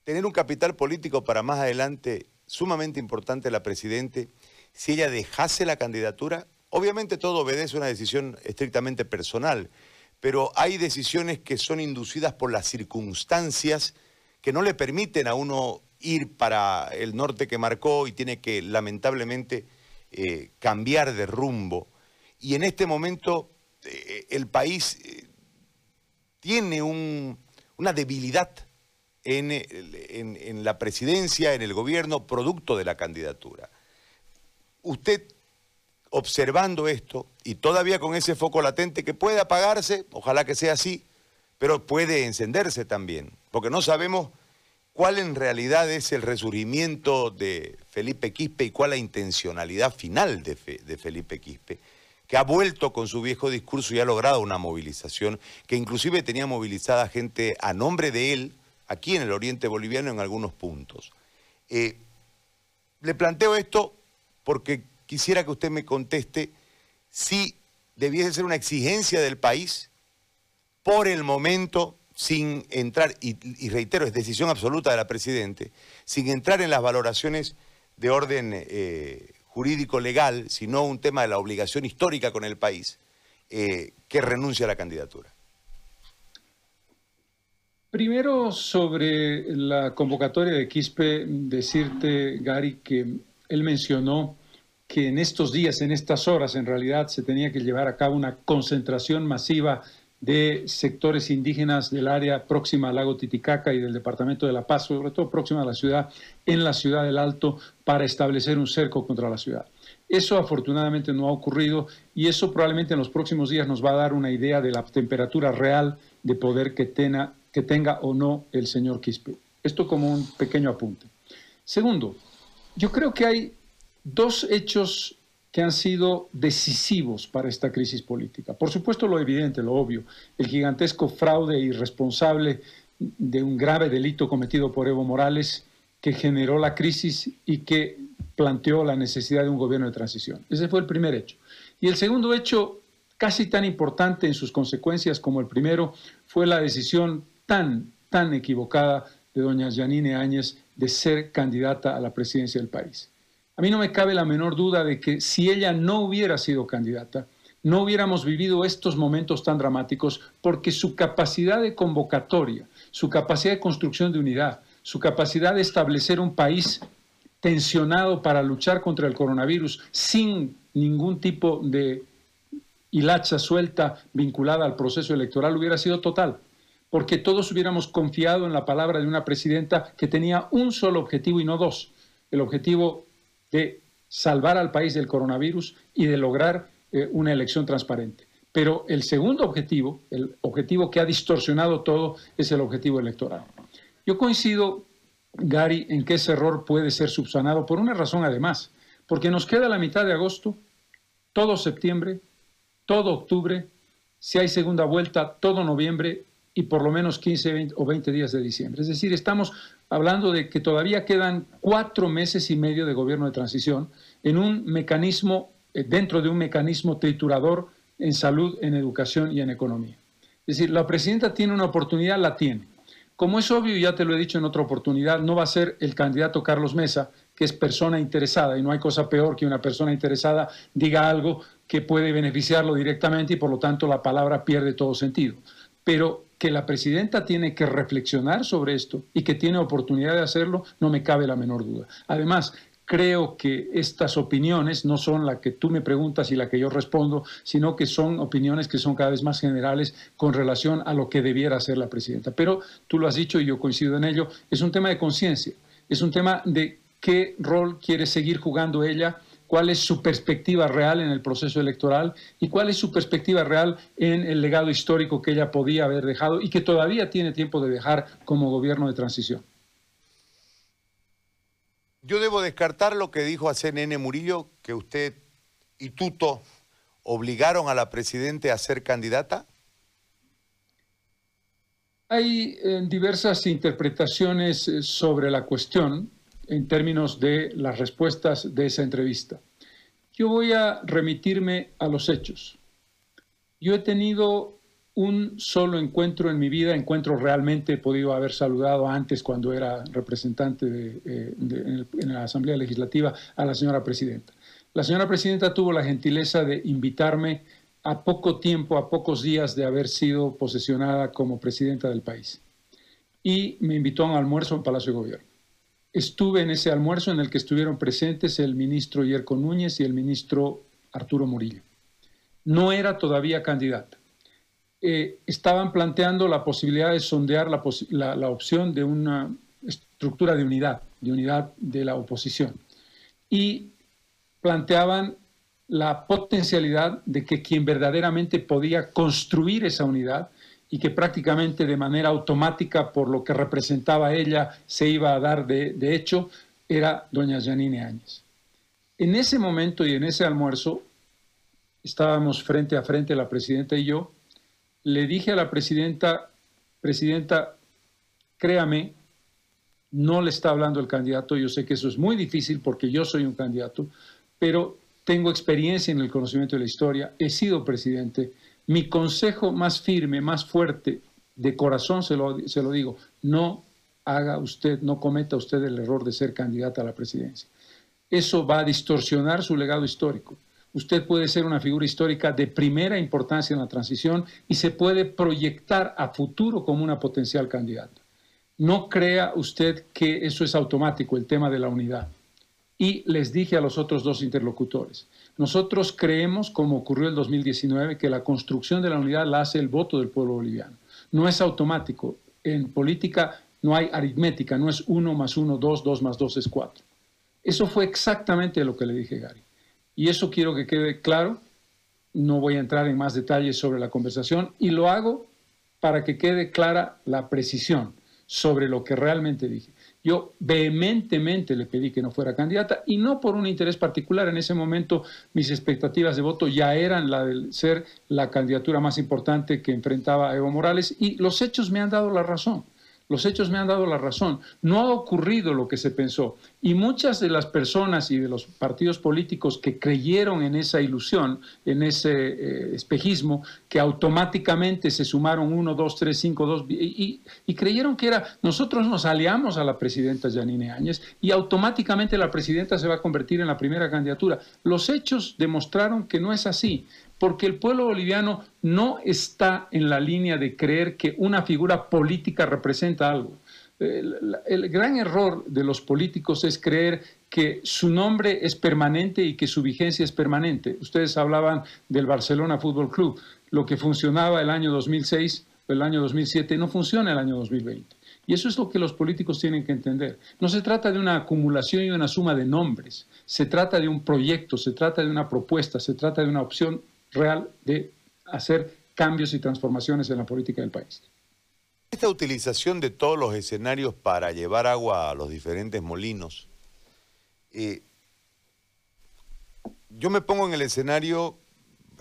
tener un capital político para más adelante sumamente importante la Presidente si ella dejase la candidatura Obviamente todo obedece a una decisión estrictamente personal, pero hay decisiones que son inducidas por las circunstancias que no le permiten a uno ir para el norte que marcó y tiene que lamentablemente eh, cambiar de rumbo. Y en este momento eh, el país eh, tiene una debilidad en, en la presidencia, en el gobierno, producto de la candidatura. Usted observando esto y todavía con ese foco latente que puede apagarse, ojalá que sea así, pero puede encenderse también, porque no sabemos cuál en realidad es el resurgimiento de Felipe Quispe y cuál la intencionalidad final de, Felipe Quispe, que ha vuelto con su viejo discurso y ha logrado una movilización, que inclusive tenía movilizada gente a nombre de él, aquí en el oriente boliviano en algunos puntos. Eh, le planteo esto porque quisiera que usted me conteste si debiese ser una exigencia del país por el momento sin entrar, y, reitero, es decisión absoluta de la Presidente, sin entrar en las valoraciones de orden eh, jurídico legal, sino un tema de la obligación histórica con el país, eh, que renuncie a la candidatura. Primero, sobre la convocatoria de Quispe, decirte, Gary, que él mencionó que en estos días, en estas horas, en realidad se tenía que llevar a cabo una concentración masiva de sectores indígenas del área próxima al lago Titicaca y del departamento de La Paz, sobre todo próxima a la ciudad, en la ciudad del Alto, para establecer un cerco contra la ciudad. Eso afortunadamente no ha ocurrido y eso probablemente en los próximos días nos va a dar una idea de la temperatura real de poder que, tenga, que tenga o no el señor Quispe. Esto como un pequeño apunte. Segundo, yo creo que hay dos hechos que han sido decisivos para esta crisis política. Por supuesto, lo evidente, lo obvio, el gigantesco fraude irresponsable de un grave delito cometido por Evo Morales que generó la crisis y que planteó la necesidad de un gobierno de transición. Ese fue el primer hecho. Y el segundo hecho, casi tan importante en sus consecuencias como el primero, fue la decisión tan, tan equivocada de doña Janine Áñez de ser candidata a la presidencia del país. A mí no me cabe la menor duda de que si ella no hubiera sido candidata, no hubiéramos vivido estos momentos tan dramáticos porque su capacidad de convocatoria, su capacidad de construcción de unidad, su capacidad de establecer un país tensionado para luchar contra el coronavirus sin ningún tipo de hilacha suelta vinculada al proceso electoral hubiera sido total, porque todos hubiéramos confiado en la palabra de una presidenta que tenía un solo objetivo y no dos, el objetivo de salvar al país del coronavirus y de lograr eh, una elección transparente. Pero el segundo objetivo, el objetivo que ha distorsionado todo, es el objetivo electoral. Yo coincido, Gary, en que ese error puede ser subsanado por una razón además, porque nos queda la mitad de agosto, todo septiembre, todo octubre, si hay segunda vuelta, todo noviembre y por lo menos 15 o 20 días de diciembre. Es decir, estamos hablando de que todavía quedan cuatro meses y medio de gobierno de transición en un mecanismo, eh, dentro de un mecanismo triturador en salud, en educación y en economía. Es decir, la presidenta tiene una oportunidad, la tiene. Como es obvio, ya te lo he dicho en otra oportunidad, no va a ser el candidato Carlos Mesa, que es persona interesada, y no hay cosa peor que una persona interesada diga algo que puede beneficiarlo directamente y por lo tanto la palabra pierde todo sentido. Pero que la presidenta tiene que reflexionar sobre esto y que tiene oportunidad de hacerlo, no me cabe la menor duda. Además, creo que estas opiniones no son la que tú me preguntas y la que yo respondo, sino que son opiniones que son cada vez más generales con relación a lo que debiera hacer la presidenta. Pero tú lo has dicho y yo coincido en ello, es un tema de conciencia, es un tema de qué rol quiere seguir jugando ella, cuál es su perspectiva real en el proceso electoral y cuál es su perspectiva real en el legado histórico que ella podía haber dejado y que todavía tiene tiempo de dejar como gobierno de transición. Yo debo descartar lo que dijo a CNN Murillo, que usted y Tuto obligaron a la presidenta a ser candidata. Hay eh, diversas interpretaciones eh, sobre la cuestión en términos de las respuestas de esa entrevista. Yo voy a remitirme a los hechos. Yo he tenido un solo encuentro en mi vida, encuentro realmente he podido haber saludado antes cuando era representante de, eh, en, la Asamblea Legislativa a la señora presidenta. La señora presidenta tuvo la gentileza de invitarme a poco tiempo, a pocos días de haber sido posesionada como presidenta del país. Y me invitó a un almuerzo en Palacio de Gobierno. Estuve en ese almuerzo en el que estuvieron presentes el ministro Yerko Núñez y el ministro Arturo Murillo. No era todavía candidata eh, estaban planteando la posibilidad de sondear la, la, opción de una estructura de unidad, de unidad de la oposición. Y planteaban la potencialidad de que quien verdaderamente podía construir esa unidad y que prácticamente de manera automática, por lo que representaba ella, se iba a dar de, de hecho, era doña Janine Áñez. En ese momento y en ese almuerzo estábamos frente a frente la presidenta y yo, le dije a la presidenta, presidenta, créame, no le está hablando el candidato, yo sé que eso es muy difícil porque yo soy un candidato, pero tengo experiencia en el conocimiento de la historia, he sido presidente, mi consejo más firme, más fuerte, de corazón se lo, se lo digo, no haga usted, no cometa usted el error de ser candidata a la presidencia. Eso va a distorsionar su legado histórico usted puede ser una figura histórica de primera importancia en la transición y se puede proyectar a futuro como una potencial candidata. No crea usted que eso es automático, el tema de la unidad. Y les dije a los otros dos interlocutores, nosotros creemos, como ocurrió el 2019, que la construcción de la unidad la hace el voto del pueblo boliviano. No es automático. En política no hay aritmética, no es uno más uno, dos, dos más dos es cuatro. Eso fue exactamente lo que le dije, Gary. Y eso quiero que quede claro. No voy a entrar en más detalles sobre la conversación y lo hago para que quede clara la precisión sobre lo que realmente dije. Yo vehementemente le pedí que no fuera candidata y no por un interés particular. En ese momento mis expectativas de voto ya eran la de ser la candidatura más importante que enfrentaba a Evo Morales y los hechos me han dado la razón. Los hechos me han dado la razón. No ha ocurrido lo que se pensó. Y muchas de las personas y de los partidos políticos que creyeron en esa ilusión, en ese eh, espejismo, que automáticamente se sumaron uno, dos, tres, cinco, dos, y, y, creyeron que era, nosotros nos aliamos a la presidenta Janine Áñez y automáticamente la presidenta se va a convertir en la primera candidatura. Los hechos demostraron que no es así porque el pueblo boliviano no está en la línea de creer que una figura política representa algo. El, gran error de los políticos es creer que su nombre es permanente y que su vigencia es permanente. Ustedes hablaban del Barcelona Fútbol Club. Lo que funcionaba el año 2006, el año 2007, no funciona el año 2020. Y eso es lo que los políticos tienen que entender. No se trata de una acumulación y una suma de nombres. Se trata de un proyecto, se trata de una propuesta, se trata de una opción real de hacer cambios y transformaciones en la política del país. Esta utilización de todos los escenarios para llevar agua a los diferentes molinos, eh, yo me pongo en el escenario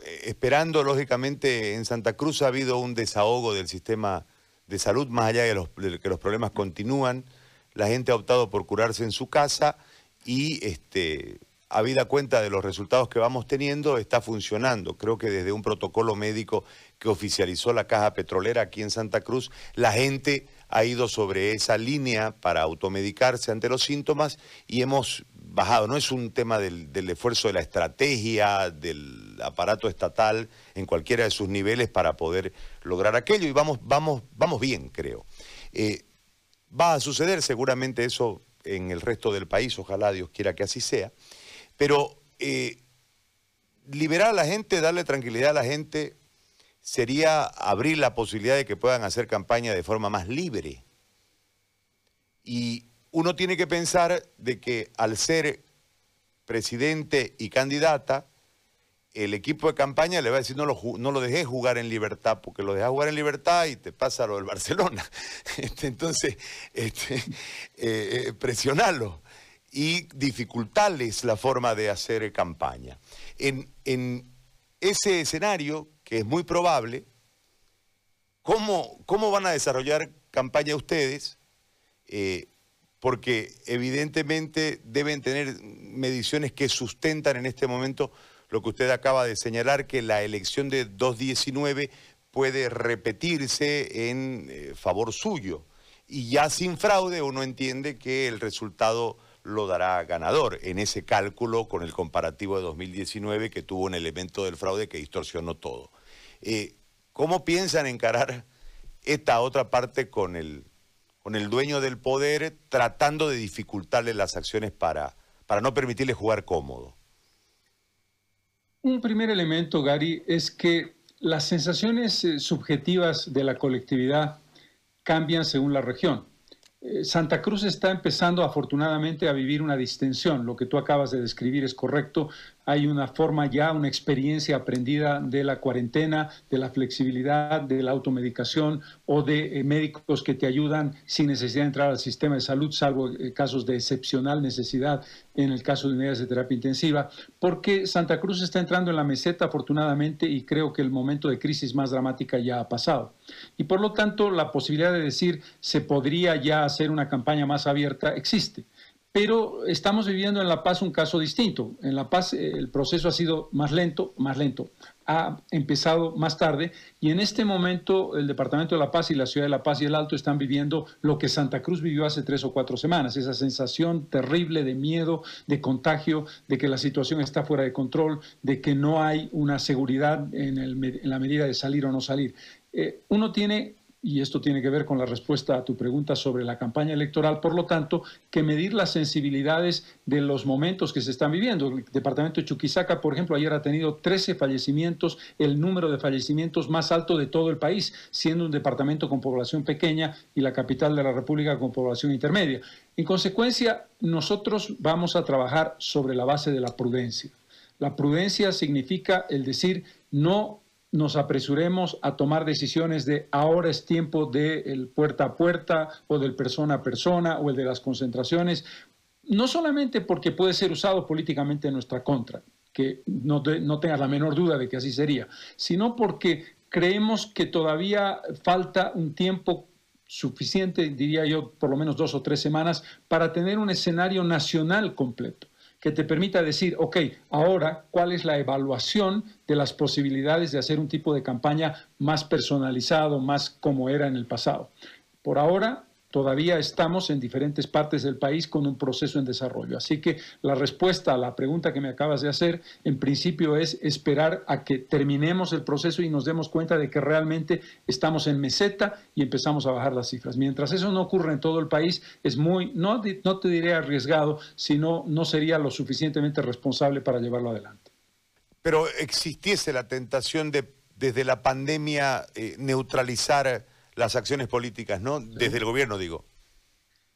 eh, esperando, lógicamente, en Santa Cruz ha habido un desahogo del sistema de salud, más allá de, de que los problemas continúan, la gente ha optado por curarse en su casa y este, habida cuenta de los resultados que vamos teniendo, está funcionando. Creo que desde un protocolo médico que oficializó la Caja Petrolera aquí en Santa Cruz, la gente ha ido sobre esa línea para automedicarse ante los síntomas y hemos bajado. No es un tema del, esfuerzo de la estrategia, del aparato estatal en cualquiera de sus niveles para poder lograr aquello y vamos, vamos, vamos bien, creo. Eh, va a suceder seguramente eso en el resto del país, ojalá Dios quiera que así sea. Pero eh, liberar a la gente, darle tranquilidad a la gente, sería abrir la posibilidad de que puedan hacer campaña de forma más libre. Y uno tiene que pensar de que al ser presidente y candidata, el equipo de campaña le va a decir no lo, no lo dejé jugar en libertad, porque lo dejas jugar en libertad y te pasa lo del Barcelona. *laughs* Este, entonces, este, *laughs* eh, eh, presionarlo y dificultarles la forma de hacer campaña. En, ese escenario, que es muy probable, ¿cómo, cómo van a desarrollar campaña ustedes? Eh, porque evidentemente deben tener mediciones que sustentan en este momento lo que usted acaba de señalar, que la elección de 2019 puede repetirse en eh, favor suyo. Y ya sin fraude uno entiende que el resultado lo dará ganador en ese cálculo con el comparativo de 2019 que tuvo un elemento del fraude que distorsionó todo. Eh, ¿Cómo piensan encarar esta otra parte con el, con el dueño del poder tratando de dificultarle las acciones para, para no permitirle jugar cómodo? Un primer elemento, Gary, es que las sensaciones eh, subjetivas de la colectividad cambian según la región. Eh, Santa Cruz está empezando afortunadamente a vivir una distensión. Lo que tú acabas de describir es correcto hay una forma ya, una experiencia aprendida de la cuarentena, de la flexibilidad, de la automedicación o de eh, médicos que te ayudan sin necesidad de entrar al sistema de salud, salvo eh, casos de excepcional necesidad en el caso de unidades de terapia intensiva, porque Santa Cruz está entrando en la meseta afortunadamente y creo que el momento de crisis más dramática ya ha pasado. Y por lo tanto, la posibilidad de decir se podría ya hacer una campaña más abierta existe pero estamos viviendo en La Paz un caso distinto. En La Paz eh, el proceso ha sido más lento, más lento, ha empezado más tarde y en este momento el Departamento de La Paz y la Ciudad de La Paz y el Alto están viviendo lo que Santa Cruz vivió hace tres o cuatro semanas, esa sensación terrible de miedo, de contagio, de que la situación está fuera de control, de que no hay una seguridad en, la medida de salir o no salir. Eh, uno tiene y esto tiene que ver con la respuesta a tu pregunta sobre la campaña electoral, por lo tanto, que medir las sensibilidades de los momentos que se están viviendo. El departamento de Chuquisaca, por ejemplo, ayer ha tenido 13 fallecimientos, el número de fallecimientos más alto de todo el país, siendo un departamento con población pequeña y la capital de la República con población intermedia. En consecuencia, nosotros vamos a trabajar sobre la base de la prudencia. La prudencia significa el decir no nos apresuremos a tomar decisiones de ahora es tiempo del puerta a puerta o del persona a persona o el de las concentraciones, no solamente porque puede ser usado políticamente en nuestra contra, que no, no tengas la menor duda de que así sería, sino porque creemos que todavía falta un tiempo suficiente, diría yo, por lo menos dos o tres semanas, para tener un escenario nacional completo que te permita decir, ok, ahora, ¿cuál es la evaluación de las posibilidades de hacer un tipo de campaña más personalizado, más como era en el pasado? Por ahora, todavía estamos en diferentes partes del país con un proceso en desarrollo. Así que la respuesta a la pregunta que me acabas de hacer, en principio, es esperar a que terminemos el proceso y nos demos cuenta de que realmente estamos en meseta y empezamos a bajar las cifras. Mientras eso no ocurra en todo el país, es muy, no, no te diré arriesgado, sino no sería lo suficientemente responsable para llevarlo adelante. Pero existiese la tentación de, desde la pandemia, eh, neutralizar las acciones políticas, ¿no? Desde el gobierno, digo.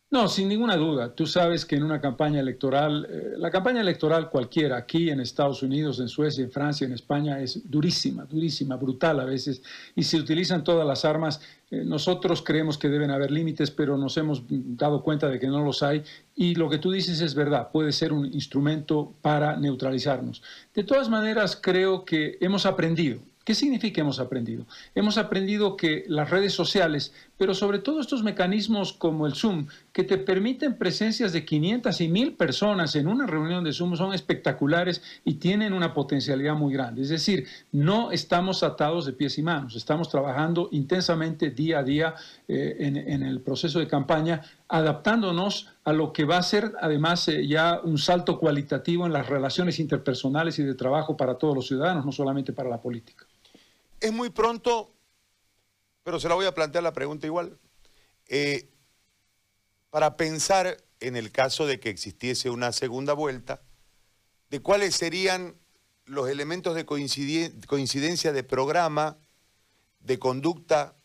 No, sin ninguna duda. Tú sabes que en una campaña electoral, eh, la campaña electoral cualquiera, aquí en Estados Unidos, en Suecia, en Francia, en España, es durísima, durísima, brutal a veces, y se utilizan todas las armas. Eh, nosotros creemos que deben haber límites, pero nos hemos dado cuenta de que no los hay, y lo que tú dices es verdad, puede ser un instrumento para neutralizarnos. De todas maneras, creo que hemos aprendido ¿Qué significa hemos aprendido? Hemos aprendido que las redes sociales, pero sobre todo estos mecanismos como el Zoom, que te permiten presencias de 500 y 1000 personas en una reunión de Zoom, son espectaculares y tienen una potencialidad muy grande. Es decir, no estamos atados de pies y manos, estamos trabajando intensamente día a día eh, en, el proceso de campaña, adaptándonos a lo que va a ser además eh, ya un salto cualitativo en las relaciones interpersonales y de trabajo para todos los ciudadanos, no solamente para la política. Es muy pronto, pero se la voy a plantear la pregunta igual. Eh, para pensar en el caso de que existiese una segunda vuelta, de cuáles serían los elementos de coincidencia de programa, de conducta,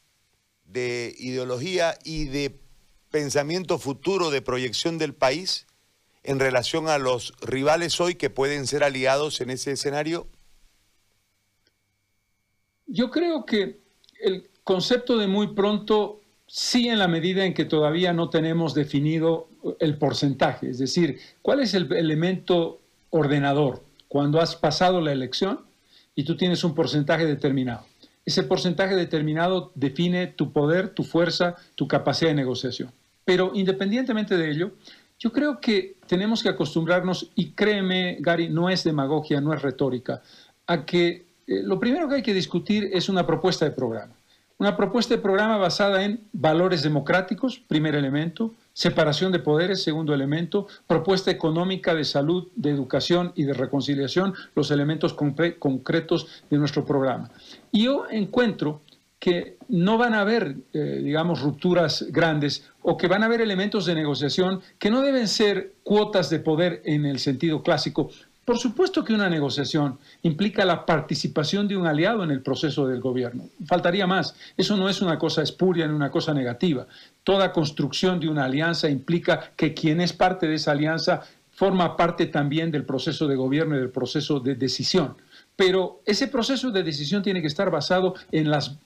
de ideología y de pensamiento futuro, de proyección del país en relación a los rivales hoy que pueden ser aliados en ese escenario? Yo creo que el concepto de muy pronto sí en la medida en que todavía no tenemos definido el porcentaje, es decir, cuál es el elemento ordenador cuando has pasado la elección y tú tienes un porcentaje determinado. Ese porcentaje determinado define tu poder, tu fuerza, tu capacidad de negociación. Pero independientemente de ello, yo creo que tenemos que acostumbrarnos, y créeme, Gary, no es demagogia, no es retórica, a que eh, lo primero que hay que discutir es una propuesta de programa. Una propuesta de programa basada en valores democráticos, primer elemento, separación de poderes, segundo elemento, propuesta económica de salud, de educación y de reconciliación, los elementos concretos de nuestro programa. Y yo encuentro que no van a haber, eh, digamos, rupturas grandes o que van a haber elementos de negociación que no deben ser cuotas de poder en el sentido clásico, por supuesto que una negociación implica la participación de un aliado en el proceso del gobierno. Faltaría más. Eso no es una cosa espuria ni una cosa negativa. Toda construcción de una alianza implica que quien es parte de esa alianza forma parte también del proceso de gobierno y del proceso de decisión. Pero ese proceso de decisión tiene que estar basado en las,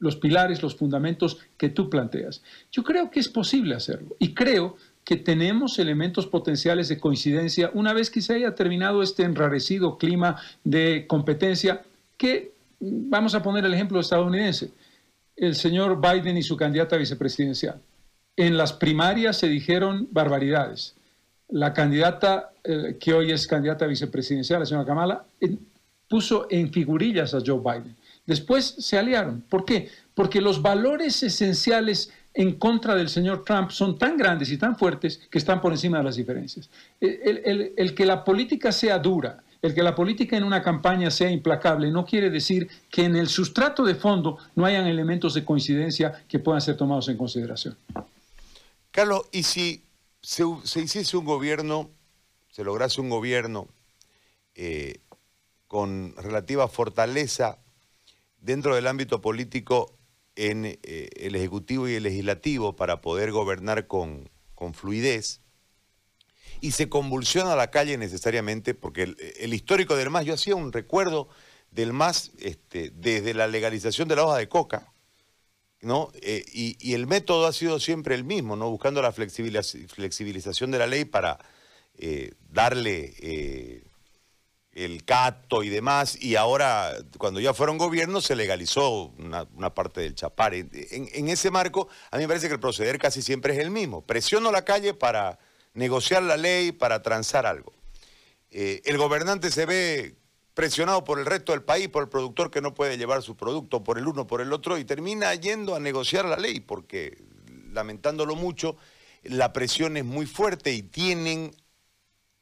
los pilares, los fundamentos que tú planteas. Yo creo que es posible hacerlo y creo que tenemos elementos potenciales de coincidencia una vez que se haya terminado este enrarecido clima de competencia que, vamos a poner el ejemplo estadounidense, el señor Biden y su candidata vicepresidencial. En las primarias se dijeron barbaridades. La candidata eh, que hoy es candidata vicepresidencial, la señora Kamala, puso en figurillas a Joe Biden. Después se aliaron. ¿Por qué? Porque los valores esenciales en contra del señor Trump son tan grandes y tan fuertes que están por encima de las diferencias. El, que la política sea dura, el que la política en una campaña sea implacable, no quiere decir que en el sustrato de fondo no hayan elementos de coincidencia que puedan ser tomados en consideración. Carlos, ¿y si se, hiciese un gobierno, se lograse un gobierno eh, con relativa fortaleza dentro del ámbito político en eh, el Ejecutivo y el Legislativo para poder gobernar con, fluidez y se convulsiona la calle necesariamente, porque el, histórico del MAS, yo hacía un recuerdo del MAS este, desde la legalización de la hoja de coca, ¿no? Eh, y, el método ha sido siempre el mismo, ¿no? Buscando la flexibilización de la ley para eh, darle el cato y demás, y ahora, cuando ya fueron gobiernos, se legalizó una, parte del chapar. En, ese marco, a mí me parece que el proceder casi siempre es el mismo. Presiono la calle para negociar la ley, para transar algo. el gobernante se ve presionado por el resto del país, por el productor que no puede llevar su producto por el uno, por el otro, y termina yendo a negociar la ley, porque, lamentándolo mucho, la presión es muy fuerte y tienen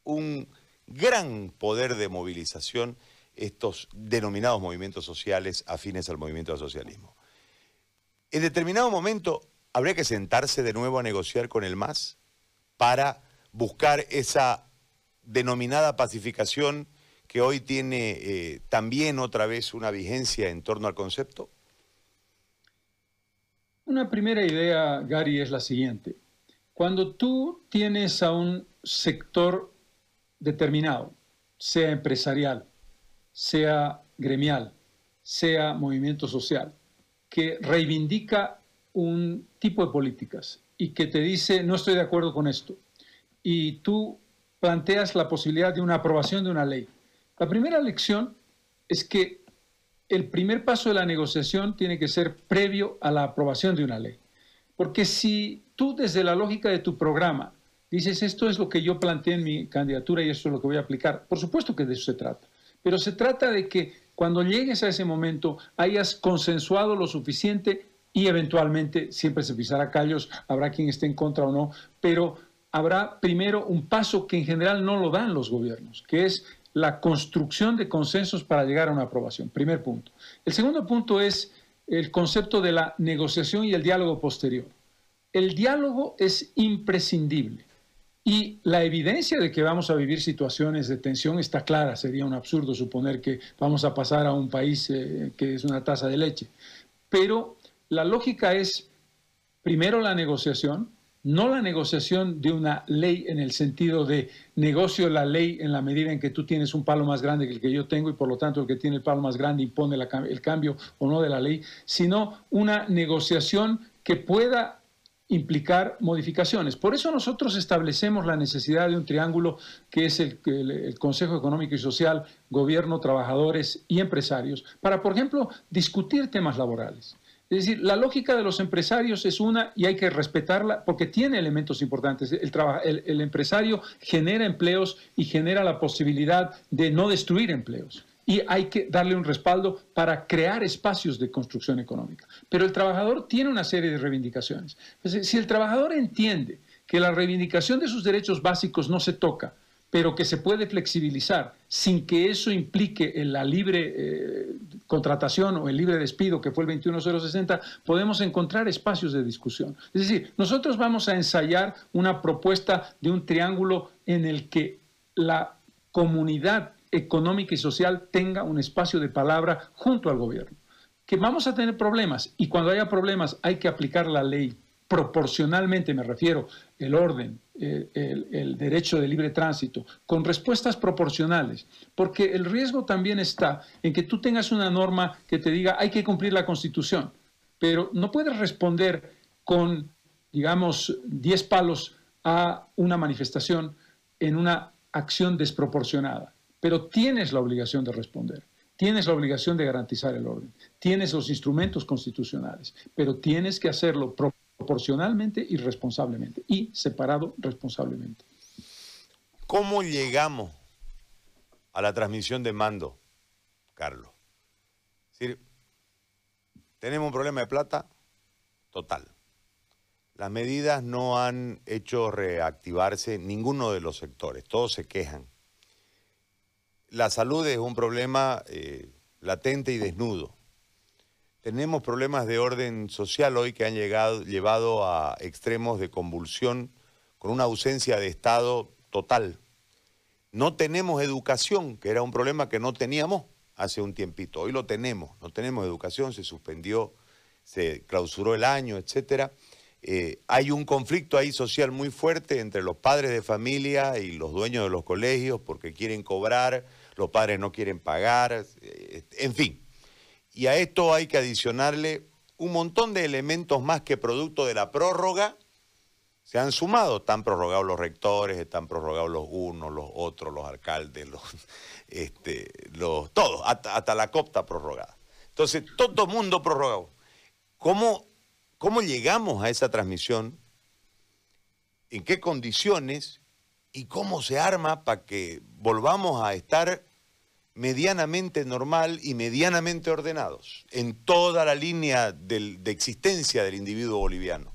un gran poder de movilización estos denominados movimientos sociales afines al movimiento del socialismo. En determinado momento habría que sentarse de nuevo a negociar con el MAS para buscar esa denominada pacificación que hoy tiene eh, también otra vez una vigencia en torno al concepto? Una primera idea, Gary, es la siguiente. Cuando tú tienes a un sector determinado, sea empresarial, sea gremial, sea movimiento social, que reivindica un tipo de políticas y que te dice no estoy de acuerdo con esto, y tú planteas la posibilidad de una aprobación de una ley, la primera lección es que el primer paso de la negociación tiene que ser previo a la aprobación de una ley. Porque si tú desde la lógica de tu programa dices esto es lo que yo planteé en mi candidatura y esto es lo que voy a aplicar, por supuesto que de eso se trata. Pero se trata de que cuando llegues a ese momento hayas consensuado lo suficiente y eventualmente siempre se pisará callos, habrá quien esté en contra o no, pero habrá primero un paso que en general no lo dan los gobiernos, que es la construcción de consensos para llegar a una aprobación. Primer punto. El segundo punto es el concepto de la negociación y el diálogo posterior. El diálogo es imprescindible y la evidencia de que vamos a vivir situaciones de tensión está clara. Sería un absurdo suponer que vamos a pasar a un país eh, que es una taza de leche. Pero la lógica es primero la negociación, no la negociación de una ley en el sentido de negocio la ley en la medida en que tú tienes un palo más grande que el que yo tengo y por lo tanto el que tiene el palo más grande impone el cambio o no de la ley, sino una negociación que pueda implicar modificaciones. Por eso nosotros establecemos la necesidad de un triángulo que es el, el, Consejo Económico y Social, gobierno, trabajadores y empresarios, para, por ejemplo, discutir temas laborales. Es decir, la lógica de los empresarios es una y hay que respetarla porque tiene elementos importantes. El, empresario genera empleos y genera la posibilidad de no destruir empleos. Y hay que darle un respaldo para crear espacios de construcción económica. Pero el trabajador tiene una serie de reivindicaciones. si el trabajador entiende que la reivindicación de sus derechos básicos no se toca, pero que se puede flexibilizar sin que eso implique la libre eh, contratación o el libre despido, que fue el 21060, podemos encontrar espacios de discusión. Es decir, nosotros vamos a ensayar una propuesta de un triángulo en el que la comunidad económica y social tenga un espacio de palabra junto al gobierno. Que vamos a tener problemas y cuando haya problemas hay que aplicar la ley. Proporcionalmente, me refiero, el orden, eh, el, derecho de libre tránsito, con respuestas proporcionales, porque el riesgo también está en que tú tengas una norma que te diga hay que cumplir la Constitución, pero no puedes responder con, digamos, 10 palos a una manifestación en una acción desproporcionada, pero tienes la obligación de responder. Tienes la obligación de garantizar el orden, tienes los instrumentos constitucionales, pero tienes que hacerlo proporcionalmente y responsablemente, y separado responsablemente. ¿Cómo llegamos a la transmisión de mando, Carlos? tenemos un problema de plata total. Las medidas no han hecho reactivarse ninguno de los sectores, todos se quejan. La salud es un problema eh, latente y desnudo. Tenemos problemas de orden social hoy que han llegado, llevado a extremos de convulsión con una ausencia de Estado total. No tenemos educación, que era un problema que no teníamos hace un tiempito. Hoy lo tenemos, no tenemos educación, se suspendió, se clausuró el año, etc. Eh, hay un conflicto ahí social muy fuerte entre los padres de familia y los dueños de los colegios porque quieren cobrar los padres no quieren pagar, eh, en fin. Y a esto hay que adicionarle un montón de elementos más que producto de la prórroga se han sumado, están prorrogados los rectores, están prorrogados los unos, los otros, los alcaldes, los, *laughs* este, los, todos, hasta, la copta prorrogada. Entonces, todo mundo prorrogado. ¿Cómo, ¿Cómo llegamos a esa transmisión? ¿En qué condiciones? ¿Y cómo se arma para que volvamos a estar medianamente normal y medianamente ordenados en toda la línea de existencia del individuo boliviano?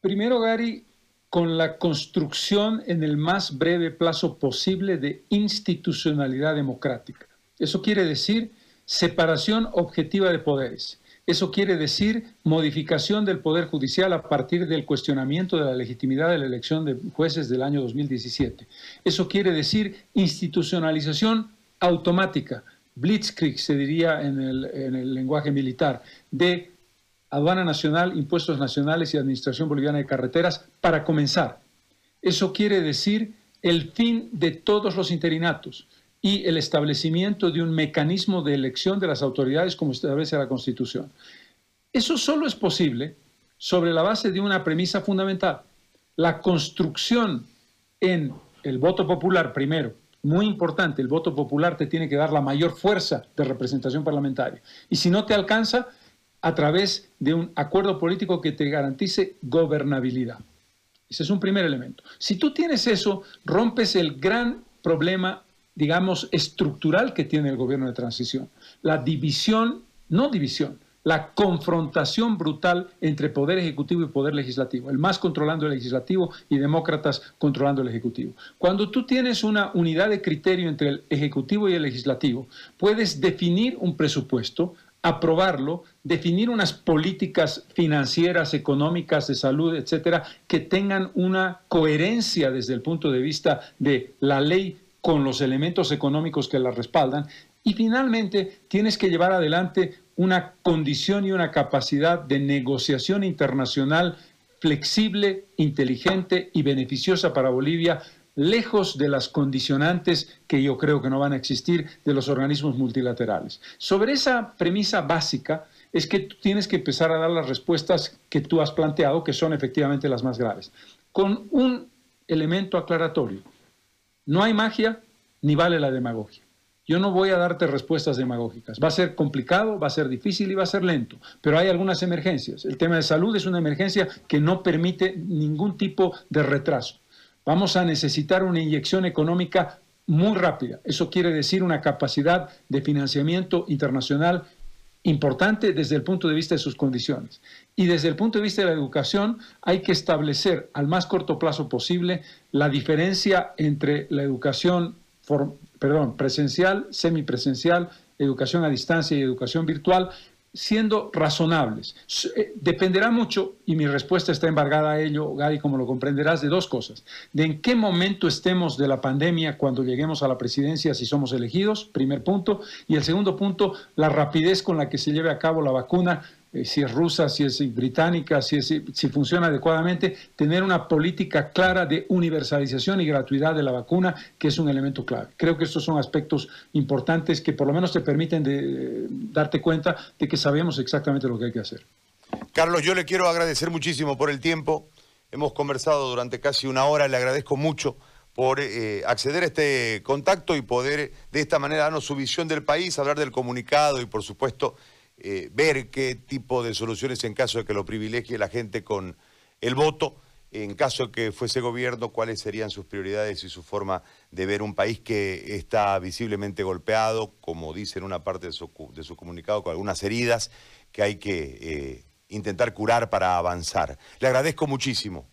Primero, Gary, con la construcción en el más breve plazo posible de institucionalidad democrática. Eso quiere decir separación objetiva de poderes. Eso quiere decir modificación del Poder Judicial a partir del cuestionamiento de la legitimidad de la elección de jueces del año 2017. Eso quiere decir institucionalización automática, blitzkrieg se diría en el, en el lenguaje militar, de aduana nacional, impuestos nacionales y administración boliviana de carreteras para comenzar. Eso quiere decir el fin de todos los interinatos y el establecimiento de un mecanismo de elección de las autoridades como establece la Constitución. Eso solo es posible sobre la base de una premisa fundamental, la construcción en el voto popular primero, muy importante, el voto popular te tiene que dar la mayor fuerza de representación parlamentaria. Y si no te alcanza, a través de un acuerdo político que te garantice gobernabilidad. Ese es un primer elemento. Si tú tienes eso, rompes el gran problema, digamos, estructural que tiene el gobierno de transición. La división, no división, la confrontación brutal entre poder ejecutivo y poder legislativo, el más controlando el legislativo y demócratas controlando el ejecutivo. Cuando tú tienes una unidad de criterio entre el ejecutivo y el legislativo, puedes definir un presupuesto, aprobarlo, definir unas políticas financieras, económicas, de salud, etcétera, que tengan una coherencia desde el punto de vista de la ley con los elementos económicos que la respaldan. Y finalmente, tienes que llevar adelante una condición y una capacidad de negociación internacional flexible, inteligente y beneficiosa para Bolivia lejos de las condicionantes que yo creo que no van a existir de los organismos multilaterales. Sobre esa premisa básica es que tienes que empezar a dar las respuestas que tú has planteado, que son efectivamente las más graves, con un elemento aclaratorio. No hay magia ni vale la demagogia. Yo no voy a darte respuestas demagógicas. Va a ser complicado, va a ser difícil y va a ser lento, pero hay algunas emergencias. El tema de salud es una emergencia que no permite ningún tipo de retraso. Vamos a necesitar una inyección económica muy rápida. Eso quiere decir una capacidad de financiamiento internacional importante desde el punto de vista de sus condiciones. Y desde el punto de vista de la educación hay que establecer al más corto plazo posible la diferencia entre la educación perdón, presencial, semipresencial, educación a distancia y educación virtual, siendo razonables. Eh, dependerá mucho, y mi respuesta está embargada a ello, Gary, como lo comprenderás, de dos cosas. De en qué momento estemos de la pandemia cuando lleguemos a la presidencia, si somos elegidos, primer punto. Y el segundo punto, la rapidez con la que se lleve a cabo la vacuna eh, si es rusa, si es británica, si, funciona adecuadamente, tener una política clara de universalización y gratuidad de la vacuna, que es un elemento clave. Creo que estos son aspectos importantes que por lo menos te permiten de, darte cuenta de que sabemos exactamente lo que hay que hacer. Carlos, yo le quiero agradecer muchísimo por el tiempo. Hemos conversado durante casi una hora, le agradezco mucho por eh, acceder a este contacto y poder de esta manera darnos su visión del país, hablar del comunicado y por supuesto eh, ver qué tipo de soluciones en caso de que lo privilegie la gente con el voto, en caso de que fuese gobierno, cuáles serían sus prioridades y su forma de ver un país que está visiblemente golpeado, como dice en una parte de su, comunicado, con algunas heridas que hay que eh, intentar curar para avanzar. Le agradezco muchísimo.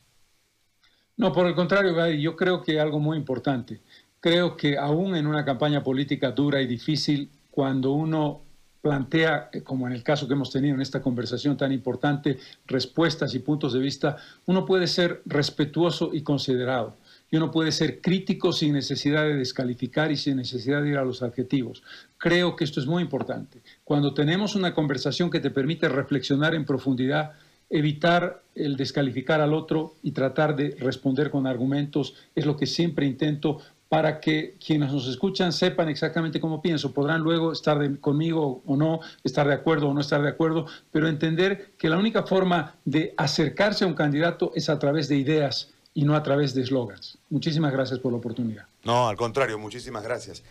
No, por el contrario, yo creo que algo muy importante. Creo que aún en una campaña política dura y difícil, cuando uno plantea, eh, como en el caso que hemos tenido en esta conversación tan importante, respuestas y puntos de vista, uno puede ser respetuoso y considerado. Y uno puede ser crítico sin necesidad de descalificar y sin necesidad de ir a los adjetivos. Creo que esto es muy importante. Cuando tenemos una conversación que te permite reflexionar en profundidad, evitar el descalificar al otro y tratar de responder con argumentos es lo que siempre intento para que quienes nos escuchan sepan exactamente cómo pienso. Podrán luego estar conmigo o no, estar de acuerdo o no estar de acuerdo, pero entender que la única forma de acercarse a un candidato es a través de ideas y no a través de eslogans. Muchísimas gracias por la oportunidad. No, al contrario, muchísimas gracias.